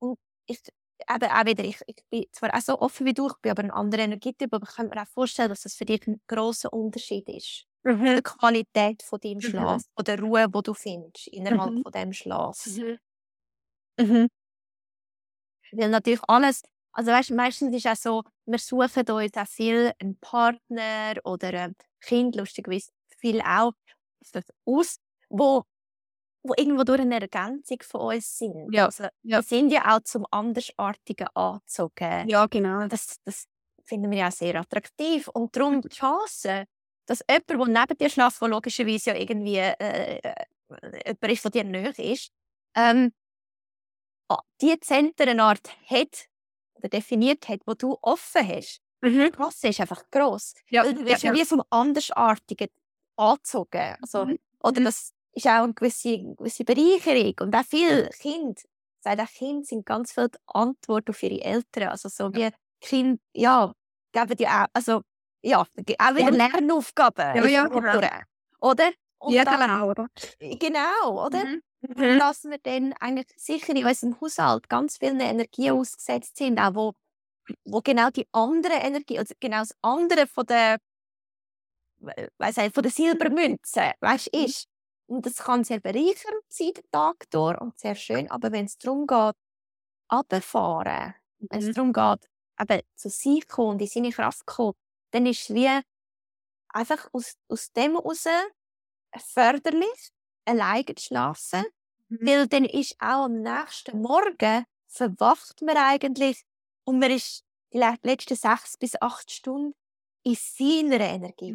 Und ich, eben auch wieder, ich, ich bin zwar auch so offen wie du, ich bin aber ein anderer Energietyp, aber ich kann mir auch vorstellen, dass das für dich ein grosser Unterschied ist. Die Qualität von deinem
Mhm.
Schlaf, von der Ruhe, die du findest innerhalb
Mhm.
von dem Schlaf.
Mhm.
Weil natürlich alles, also weißt, meistens ist auch so, wir suchen uns auch viel einen Partner oder ein Kind, lustigerweise viel auch, aus, wo, wo irgendwo durch eine Ergänzung von uns sind.
Ja.
Also,
Ja.
Wir sind ja auch zum Andersartigen angezogen.
Ja, genau.
Das, das finden wir ja sehr attraktiv. Und darum die Chance, dass jemand, der neben dir schläft, der logischerweise ja irgendwie äh, äh, jemand ist, der dir nahe ist, ähm, ah, die Zentrenart hat oder definiert hat, wo du offen hast,
Mhm.
die Chance ist einfach gross.
Ja.
Weil du wirst ja,
ja.
wie vom Andersartigen angezogen. Also,
Mhm.
Oder
Mhm.
das ist auch eine gewisse, gewisse Bereicherung. Und auch viele Kinder, sagt auch Kinder sind ganz viel die Antwort auf ihre Eltern. Also so wie Kinder, ja, geben ja auch, also, ja, auch wieder
Ja.
Lernaufgaben.
Ja, ja,
der
genau.
Oder? Und
Jeder
dann,
auch, oder?
genau, oder?
Mhm.
Dass wir dann eigentlich sicher in unserem Haushalt ganz vielen Energien ausgesetzt sind, auch wo, wo genau die andere Energie, also genau das andere von der, weiss nicht, von der Silbermünze, weißt, ist. Und das kann sehr bereichernd sein, den Tag durch, und sehr schön, aber wenn es darum geht, runterfahren, wenn es
Mhm.
darum geht, eben zu sich kommen und in seine Kraft kommen, dann ist es wie einfach aus, aus dem heraus förderlich, alleine zu schlafen.
Mhm.
Weil dann ist auch am nächsten Morgen verwacht man eigentlich und man ist die le- letzten sechs bis acht Stunden in seiner Energie.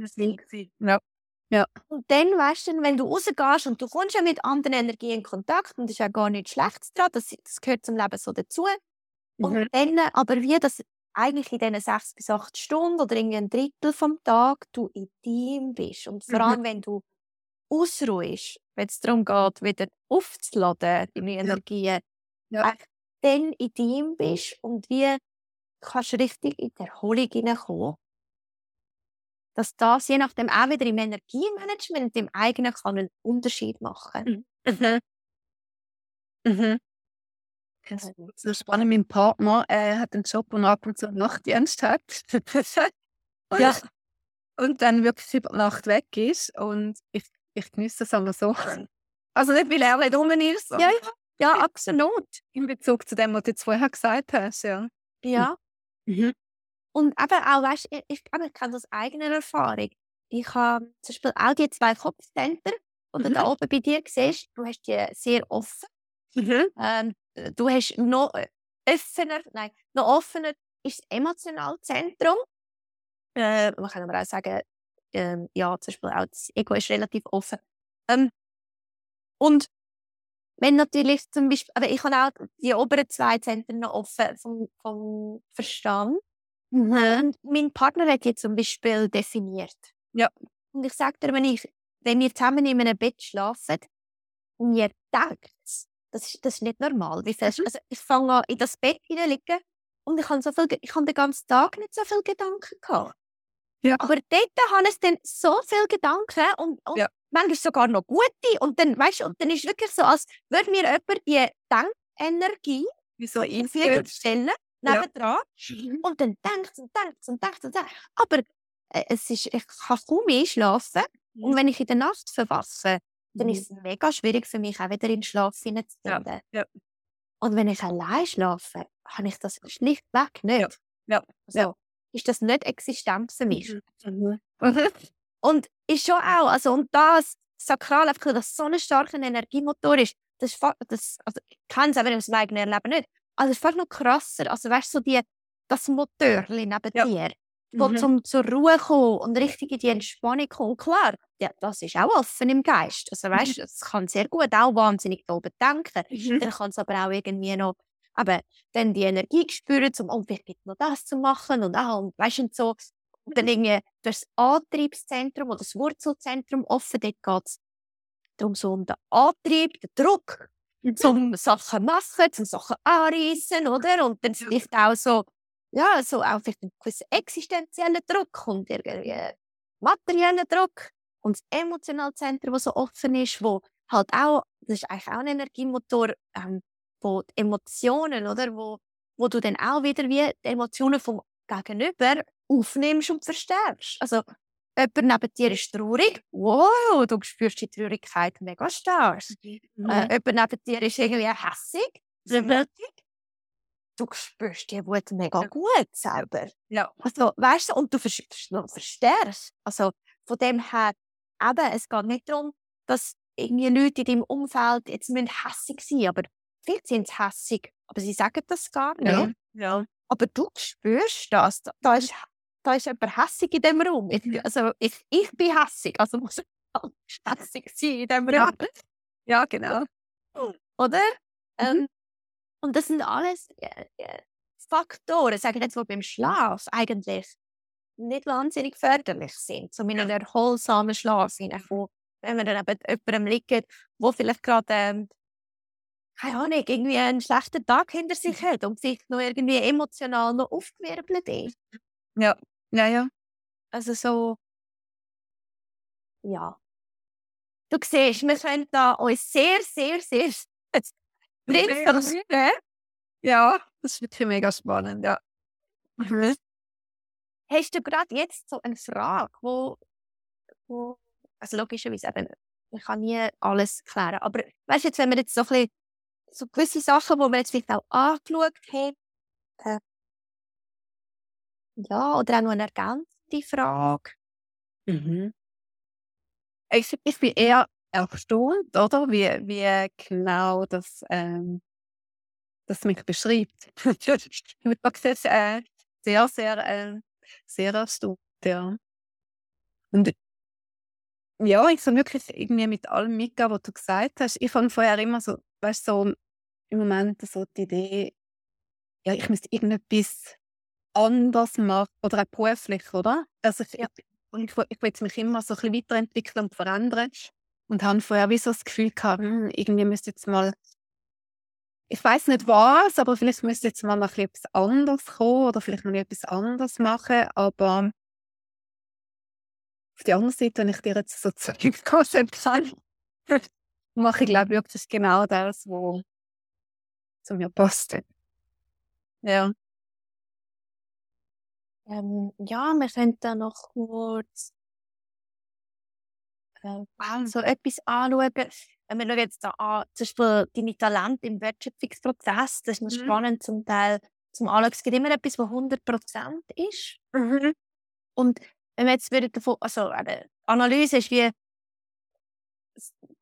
Ja.
Und dann, weißt du, wenn du rausgehst und du kommst ja mit anderen Energien in Kontakt, und das ist ja gar nichts Schlechtes daran, das, das gehört zum Leben so dazu, Und mhm. dann aber wie das eigentlich in diesen sechs bis acht Stunden oder irgendwie ein Drittel vom Tag du in Team bist. Und vor allem, mhm. wenn du ausruhst, wenn es darum geht, wieder aufzuladen, deine Energien, ja. dann in Team bist und wie kannst du richtig in die Erholung hineinkommen. Dass das je nachdem auch wieder im Energiemanagement, im eigenen kann einen Unterschied machen.
Mhm. Mhm. Das ist so spannend. Mein Partner äh, hat einen Job, wo er ab und zu Nachtdienst hat. und, ja. und dann wirklich über Nacht weg ist. Und ich, ich genieße das aber so. Also nicht, weil er nicht rum ist.
Ja, ja, ja, absolut.
In Bezug zu dem, was du jetzt vorher gesagt hast. Ja.
Ja. Mhm. Und eben auch, weißt ich, ich, ich kenne das aus eigener Erfahrung. Ich habe zum Beispiel auch die zwei Kopfcenter, die mhm. da oben bei dir siehst, du hast die sehr offen. Mhm. Ähm, du hast noch offener, nein, noch offener ist das emotionale Zentrum. Äh, man kann aber auch sagen, ähm, ja, zum Beispiel auch das Ego ist relativ offen. Ähm, und wenn natürlich zum Beispiel, aber ich habe auch die oberen zwei Zentren noch offen vom, vom Verstand. Mhm. Mein Partner hat jetzt zum Beispiel definiert.
Ja.
Und ich sage dir, wenn, ich, wenn wir zusammen in einem Bett schlafen, und ihr denkt, das ist, das ist nicht normal. Wie fest, mhm. also ich fange an, in das Bett liegen und ich habe so viel, ich habe den ganzen Tag nicht so viele Gedanken gehabt. Ja. Aber dort habe ich dann so viele Gedanken und, und ja. manchmal sogar noch gute. Und dann, weißt und dann ist es wirklich so, als würde mir jemand die Denkenergie
wie so
stellen, nebendran. Ja. Mhm. Und dann denkt und denkt und denkt und denkt. Aber äh, es ist, ich kann kaum einschlafen. Mhm. Und wenn ich in der Nacht verwasse, dann ist es mega schwierig für mich, auch wieder in den Schlaf hineinzufinden. Ja. Ja. Und wenn ich allein schlafe, habe ich das schlichtweg nicht. Ja.
Ja.
Also, ja. Ist das nicht existent für mich. Mhm. und ist schon auch, also und das Sakral, einfach, dass so ein starker Energiemotor ist, das das, also ich kenne es aber meinem eigenen Leben nicht, also es ist fast noch krasser, also weißt du, so die, das Motörchen neben ja. dir, wo mhm. zum zur Ruhe kommen und richtig in die Entspannung kommen. Klar, ja, das ist auch offen im Geist. Also weißt, mhm. das kann sehr gut auch wahnsinnig toll bedenken. Mhm. Dann kann es aber auch irgendwie noch aber dann die Energie spüren, um oh, vielleicht noch das zu machen und auch und weißt und so. Und dann irgendwie das Antriebszentrum oder das Wurzelzentrum offen, dort geht es darum so um den Antrieb, den Druck, mhm. zum Sachen machen, zum Sachen anreißen, oder? Und dann vielleicht auch so ja, so auch vielleicht einen gewissen existenziellen Druck und irgendwie materiellen Druck und das emotionale Zentrum, das so offen ist, wo halt auch, das ist eigentlich auch ein Energiemotor, ähm, wo die Emotionen, oder, wo, wo du dann auch wieder wie die Emotionen vom Gegenüber aufnimmst und verstärkst. Also jemand neben dir ist traurig, wow, du spürst die Traurigkeit mega stark. Mhm. Äh, jemand neben dir ist irgendwie hässig, du spürst die Wut mega gut selber.
Ja.
Also, weißt du, und du verstärkst. Also, von dem her, eben, es geht nicht darum, dass irgendwie Leute in deinem Umfeld jetzt müssen hässig sein aber vielleicht sind hässig, aber sie sagen das gar nicht.
Ja. ja.
Aber du spürst das. Da, da, ist, da ist jemand hässig in dem Raum. Ich, also, ich, ich bin hässig, also muss ich hässig sein in dem Raum.
Ja, ja genau.
Oder? Mhm. Ähm, und das sind alles äh, äh, Faktoren, sagen jetzt wohl beim Schlaf eigentlich nicht wahnsinnig förderlich sind, zu einem erholsamen Schlaf hineinkommen. Wenn man dann eben jemandem liegt, wo vielleicht gerade, ähm, keine Ahnung, irgendwie einen schlechten Tag hinter sich hat und sich noch irgendwie emotional noch aufgewirbelt ist.
Ja, ja, ja.
Also so, ja. Du siehst, wir können da uns sehr, sehr, sehr
Mega. Ja, das ist wirklich mega spannend, ja.
Mhm. Hast du gerade jetzt so eine Frage, wo, wo also logischerweise eben, ich kann nie alles klären, aber weißt du jetzt, wenn wir jetzt so ein bisschen, so gewisse Sachen, die wir jetzt vielleicht auch angeschaut haben, äh, ja, oder auch noch eine ergänzende Frage.
Mhm. Ich, ich bin eher erstaunt, oder? Wie, wie genau das, ähm, das mich beschreibt. ich bin wirklich äh, sehr, sehr, äh, sehr erstaunt, ja. Und ja, ich soll wirklich irgendwie mit allem mitgehen, was du gesagt hast. Ich fand vorher immer so, weißt so im Moment so die Idee, ja, ich müsste irgendetwas anders machen oder auch beruflich, oder? Also ich, ja. ich, ich, ich will mich immer so ein bisschen weiterentwickeln und verändern und habe vorher wie so das Gefühl gehabt, hm, irgendwie müsste jetzt mal ich weiß nicht was, aber vielleicht müsste jetzt mal noch etwas anderes kommen oder vielleicht noch etwas anderes machen, aber auf der anderen Seite, wenn ich dir jetzt so zurückkosten kann, mache ich glaube wirklich genau das, was zu mir passt. Ja.
Ähm, ja, wir können da noch kurz äh, so etwas anschauen. Wenn wir jetzt da an, zum Beispiel deine Talente im Wertschöpfungsprozess, das ist noch mhm. spannend zum Teil zum Anschauen. Es gibt immer etwas, was 100% ist. Mhm. Und wenn wir jetzt wieder davon, also eine Analyse ist wie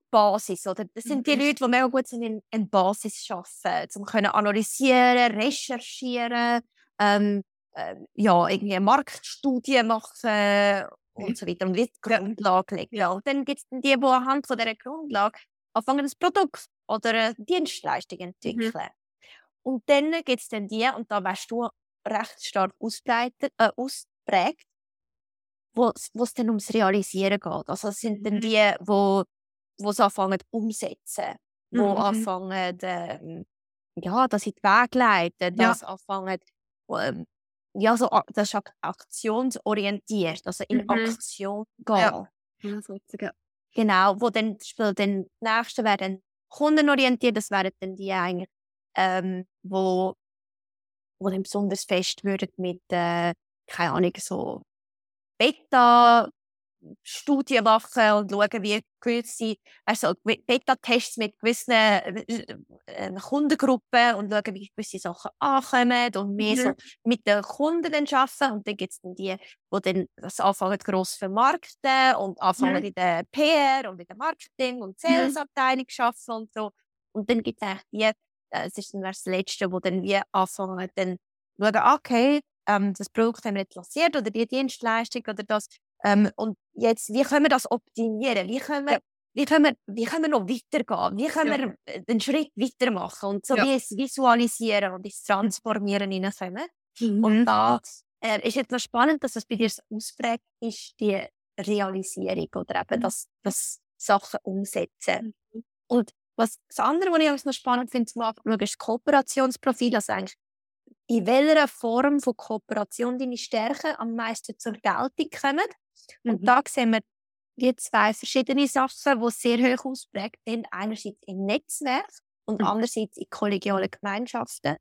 Basis, oder? Das sind die mhm. Leute, die mega gut sind in, in Basis schaffen, um können analysieren, recherchieren, ähm, äh, ja, irgendwie eine Marktstudie machen und so weiter und die Grundlage legen. Ja. Und dann gibt es die, die anhand von dieser Grundlage anfangen, ein Produkt oder eine Dienstleistung mhm. entwickeln. Mhm. Und dann gibt es dann die, und da weißt du recht stark ausprägt, äh, ausprägt wo es dann ums Realisieren geht. Also es sind dann mhm. die, wo wo es anfangen umsetzen, wo mhm. anfangen ähm, ja, das in die Wege leiten, das ja. anfangen ähm, ja, so, das ist aktionsorientiert, also in mhm. Aktion gehen. Ja. Ja, Genau, wo dann, Beispiel, dann nächste wären kundenorientiert, das wären dann die eigentlich, ähm, wo, wo dann besonders fest würden mit, äh, keine Ahnung, so Beta Studien machen und schauen, wie gewisse also Beta-Tests mit gewissen äh, äh, Kundengruppen und schauen, wie gewisse Sachen ankommen und mehr mhm. so mit den Kunden dann arbeiten. Und dann gibt es dann die, die dann das anfangen gross vermarkten und anfangen mhm. in der PR und in der Marketing- und mhm. Sales-Abteilung mhm. arbeiten und so. Und dann gibt es eigentlich die, äh, es ist dann das Letzte, wo dann wie anfangen, dann schauen, okay, ähm, das Produkt haben wir jetzt lanciert oder die Dienstleistung oder das ähm, und jetzt, wie können wir das optimieren? Wie können wir, ja. wie können wir, wie können wir noch weitergehen? Wie können ja. wir den Schritt weitermachen und so ja. wie es visualisieren und ins Transformieren hineinkommen? Mhm. Und da äh, ist jetzt noch spannend, dass das bei dir so ausprägt ist, die Realisierung oder eben mhm. das, das Sachen umsetzen. Mhm. Und was, das andere, was ich auch noch spannend finde, zum Anschauen, ist das Kooperationsprofil. Also eigentlich, in welcher Form von Kooperation deine Stärken am meisten zur Geltung kommen. Und mhm. da sehen wir die zwei verschiedene Sachen, die sehr hoch ausprägt sind. Einerseits im Netzwerk und mhm. andererseits in kollegialen Gemeinschaften.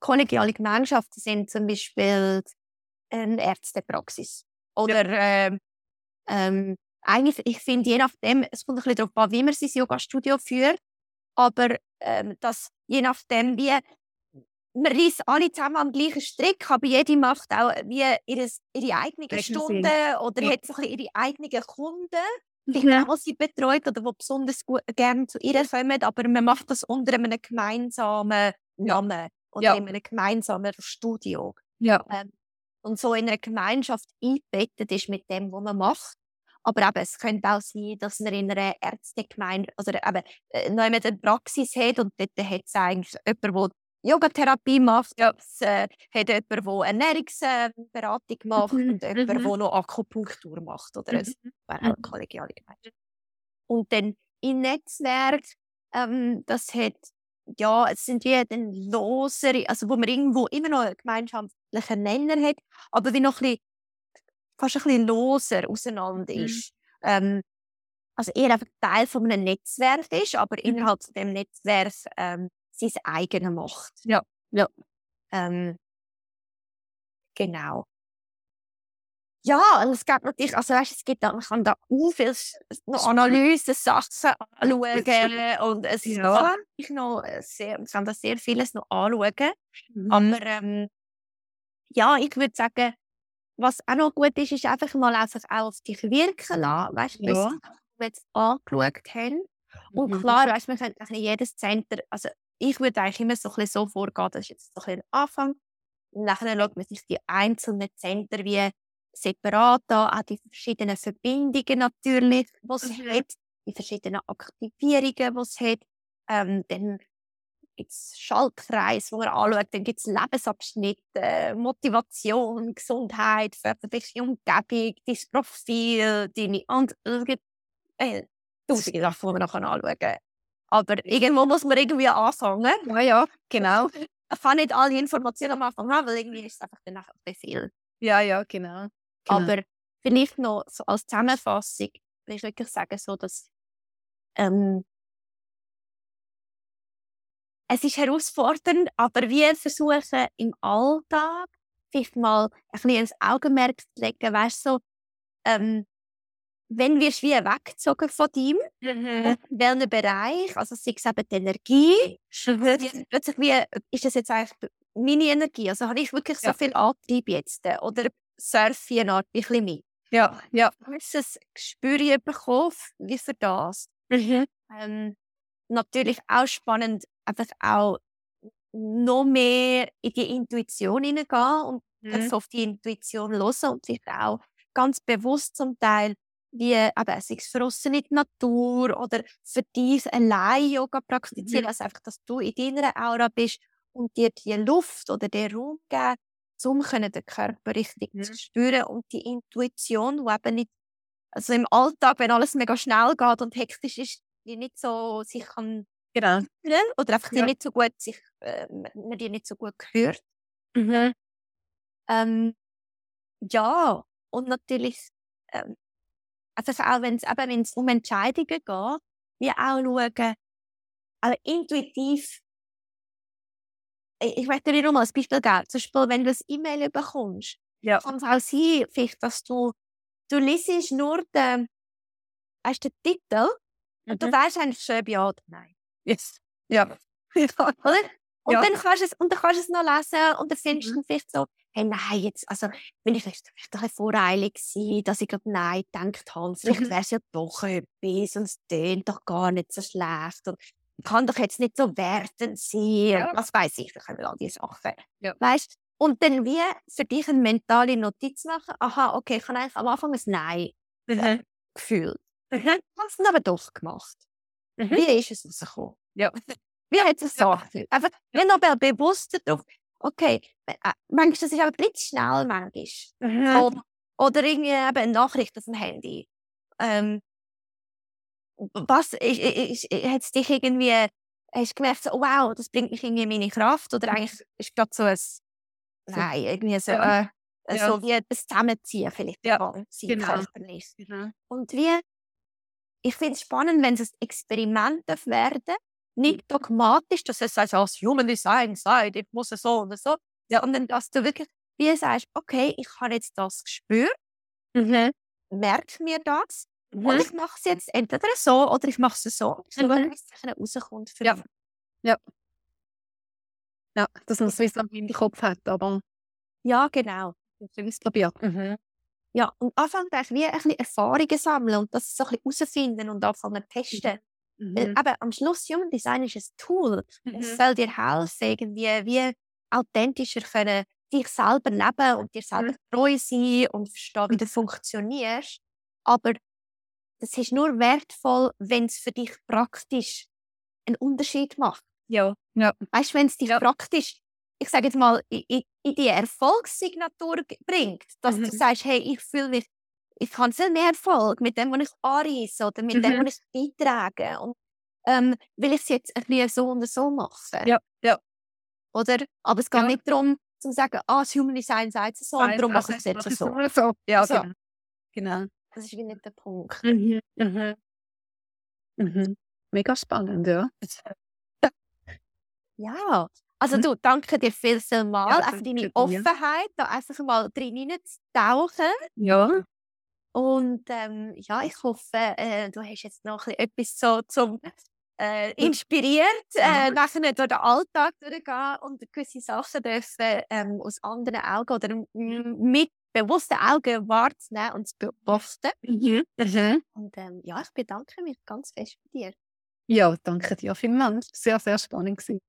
Kollegiale Gemeinschaften sind zum Beispiel eine Ärztepraxis. Oder ja. ähm, ähm, eigentlich, ich finde, je nachdem, es kommt ein bisschen darauf an, wie man sein Yoga-Studio führt, aber ähm, dass je nachdem, wie man reißt alle zusammen am gleichen Strick, aber jede macht auch wie ihre, ihre eigene Stunde oder ja. hat so ihre eigenen Kunden, die ja. sie betreut oder die besonders gut, gerne zu ihr kommen, aber man macht das unter einem gemeinsamen Namen oder ja. in einem gemeinsamen Studio. Ja. Ähm, und so in einer Gemeinschaft eingebettet ist mit dem, was man macht. Aber eben, es könnte auch sein, dass man in einer Ärztegemeinde oder eben äh, noch eine Praxis hat und dort hat es eigentlich jemanden, der Yogatherapie macht, ja. es äh, hat jemand, der Ernährungsberatung macht mhm. und jemand, mhm. der noch Akupunktur macht. Oder es mhm. wäre auch kollegiale Gemeinschaft. Und dann im Netzwerk, ähm, das hat, ja, es sind wie dann losere, also wo man irgendwo immer noch einen gemeinschaftlichen Nenner hat, aber wie noch ein bisschen, fast ein bisschen loser auseinander mhm. ist. Ähm, also eher einfach Teil von einem Netzwerk ist, aber mhm. innerhalb von dem Netzwerk ähm, sein eigenes macht. Ja, ja. Ähm, genau. Ja, und es gibt natürlich, also weißt, es gibt man kann da auch viel noch Analysen, Sachen anschauen und es ist ja. ich noch sehr, man kann da sehr vieles noch anschauen. Mhm. Aber ähm, ja, ich würde sagen, was auch noch gut ist, ist einfach mal einfach auch auf dich wirken lassen, weißt du, ja. bis wir jetzt angeschaut haben. Und mhm. klar, weißt, man könnte nicht jedes Center, also ich würde eigentlich immer so, ein so vorgehen, das ist jetzt so ein bisschen Anfang. Und nachher schaut man sich die einzelnen Zentren wie separat an, auch die verschiedenen Verbindungen natürlich, die es mhm. hat, die verschiedenen Aktivierungen, die es hat. Ähm, dann gibt es Schaltkreis, wo man anschaut, dann gibt es Lebensabschnitte, Motivation, Gesundheit, förderliche Umgebung, dein Profil, deine und äh, tausende Sachen, die man noch anschauen kann. Aber irgendwo muss man irgendwie anfangen.
Ja, ja, genau.
Ich kann nicht alle Informationen am Anfang haben, weil irgendwie ist es einfach einfach zu viel.
Ja, ja, genau. genau.
Aber vielleicht noch so als Zusammenfassung will ich wirklich sagen, so, dass ähm, es ist herausfordernd, aber wir versuchen im Alltag vielleicht mal ein bisschen ins Augenmerk zu legen, weißt so, ähm, wenn wir wie weggezogen von ihm, mhm. in welchem Bereich, also sei es eben die Energie, plötzlich wie, ist das jetzt eigentlich meine Energie, also habe ich wirklich so ja. viel Antrieb jetzt, oder surfe ich eine Art ein bisschen mit.
Ja, ja.
Hast du ein Gespür bekommen, wie für das? Mhm. Ähm, natürlich auch spannend, einfach auch noch mehr in die Intuition hineingehen und mhm. auf die Intuition hören und sich auch ganz bewusst zum Teil wie eben, sei es draussen in die Natur oder für dich allein Yoga praktizieren, mhm. also einfach, dass du in deiner Aura bist und dir die Luft oder den Raum geben, um den Körper richtig mhm. zu spüren und die Intuition, die eben nicht, also im Alltag, wenn alles mega schnell geht und hektisch ist, die nicht so sich kann
genau.
oder einfach ja. die nicht so gut sich, äh, man die nicht so gut hört. Mhm. Ähm, ja, und natürlich ähm, also auch wenn es um Entscheidungen geht, wir auch schauen, also intuitiv, ich möchte dir noch mal ein Beispiel geben. Zum Beispiel, wenn du ein E-Mail bekommst, ja. kann es auch sein, vielleicht, dass du, du liest nur den, weißt, den Titel mhm. und du mhm. weißt eigentlich schon, ja oder nein.
Yes. Ja.
oder? Und, ja. dann kannst du es, und dann kannst du es noch lesen und dann findest mhm. du vielleicht so, hey, nein, jetzt, also, bin ich vielleicht, ein bisschen voreilig gewesen, dass ich gerade nein gedacht habe. Vielleicht mhm. wäre es ja doch etwas und es tönt doch gar nicht so schlecht und kann doch jetzt nicht so wertend sein. Ja. Was weiß ich, da können all diese Sachen. Ja. Weißt Und dann wie für dich eine mentale Notiz machen, aha, okay, ich habe eigentlich am Anfang ein Nein mhm. gefühlt. Mhm. Hast du aber doch gemacht. Mhm. Wie ist es rausgekommen?
Ja.
Wie hat es so angefühlt? Einfach, wenn noch bewusst darauf, okay, äh, manchmal das ist aber blitzschnell manchmal. Mhm. Oder, oder irgendwie eben eine Nachricht auf dem Handy. Ähm, was, ich, ich, ich, hat es dich irgendwie, hast du gemerkt, so, oh, wow, das bringt mich irgendwie in meine Kraft? Oder eigentlich ist gerade so ein, nein, irgendwie so, äh, ja. so wie das Zusammenziehen vielleicht
ja. genau.
Genau. Und wie, ich finde es spannend, wenn es ein Experiment werden nicht dogmatisch, dass es also als Human Design sagt, ich muss so und so, sondern dass du wirklich wie sagst, okay, ich habe jetzt das gespürt, mhm. merke mir das mhm. und ich mache es jetzt entweder so oder ich mache es so, so mhm. wie es rauskommt. Für
ja. ja. Ja, dass man es wie so im Kopf hat, aber...
Ja, genau.
Ausprobiert. Mhm.
Ja, und anfangen wie ein bisschen Erfahrungen sammeln und das so ein bisschen herausfinden und anfangen testen. Mhm. Aber am Schluss, Human Design ist ein Tool. Mhm. Es soll dir helfen, irgendwie wie authentischer können dich selber leben und dir selber mhm. treu sein und verstehen, wie du funktionierst. Aber das ist nur wertvoll, wenn es für dich praktisch einen Unterschied macht.
Ja. ja.
Weißt du, wenn es dich ja. praktisch, ich sage jetzt mal, in, in die Erfolgssignatur bringt, dass mhm. du sagst, hey, ich fühle mich ich habe viel mehr Erfolg mit dem, was ich anreise oder mit mhm. dem, was ich beitrage. Und ähm, will ich es jetzt ein bisschen so und so machen?
Ja, ja.
Oder? Aber es geht ja. nicht darum, zu sagen, ah, das Human Design sagt es so, und darum mache ich es jetzt so.
so. Ja, so. Genau. genau.
Das ist wie nicht der Punkt.
Mhm. Mhm. Mhm. Mega spannend, ja.
ja. Also mhm. du, danke dir viel, viel mal ja, für deine Offenheit, da einfach mal drin zu tauchen.
Ja.
Und ähm, ja, ich hoffe, äh, du hast jetzt noch etwas so zum äh, inspiriert, äh, nachher durch den Alltag durchgehen und gewisse Sachen dürfen ähm, aus anderen Augen oder mit bewussten Augen wahrzunehmen und zu beobachten. Mhm. Mhm. Und ähm, ja, ich bedanke mich ganz fest bei dir.
Ja, danke dir vielmals. Sehr, sehr spannend gewesen.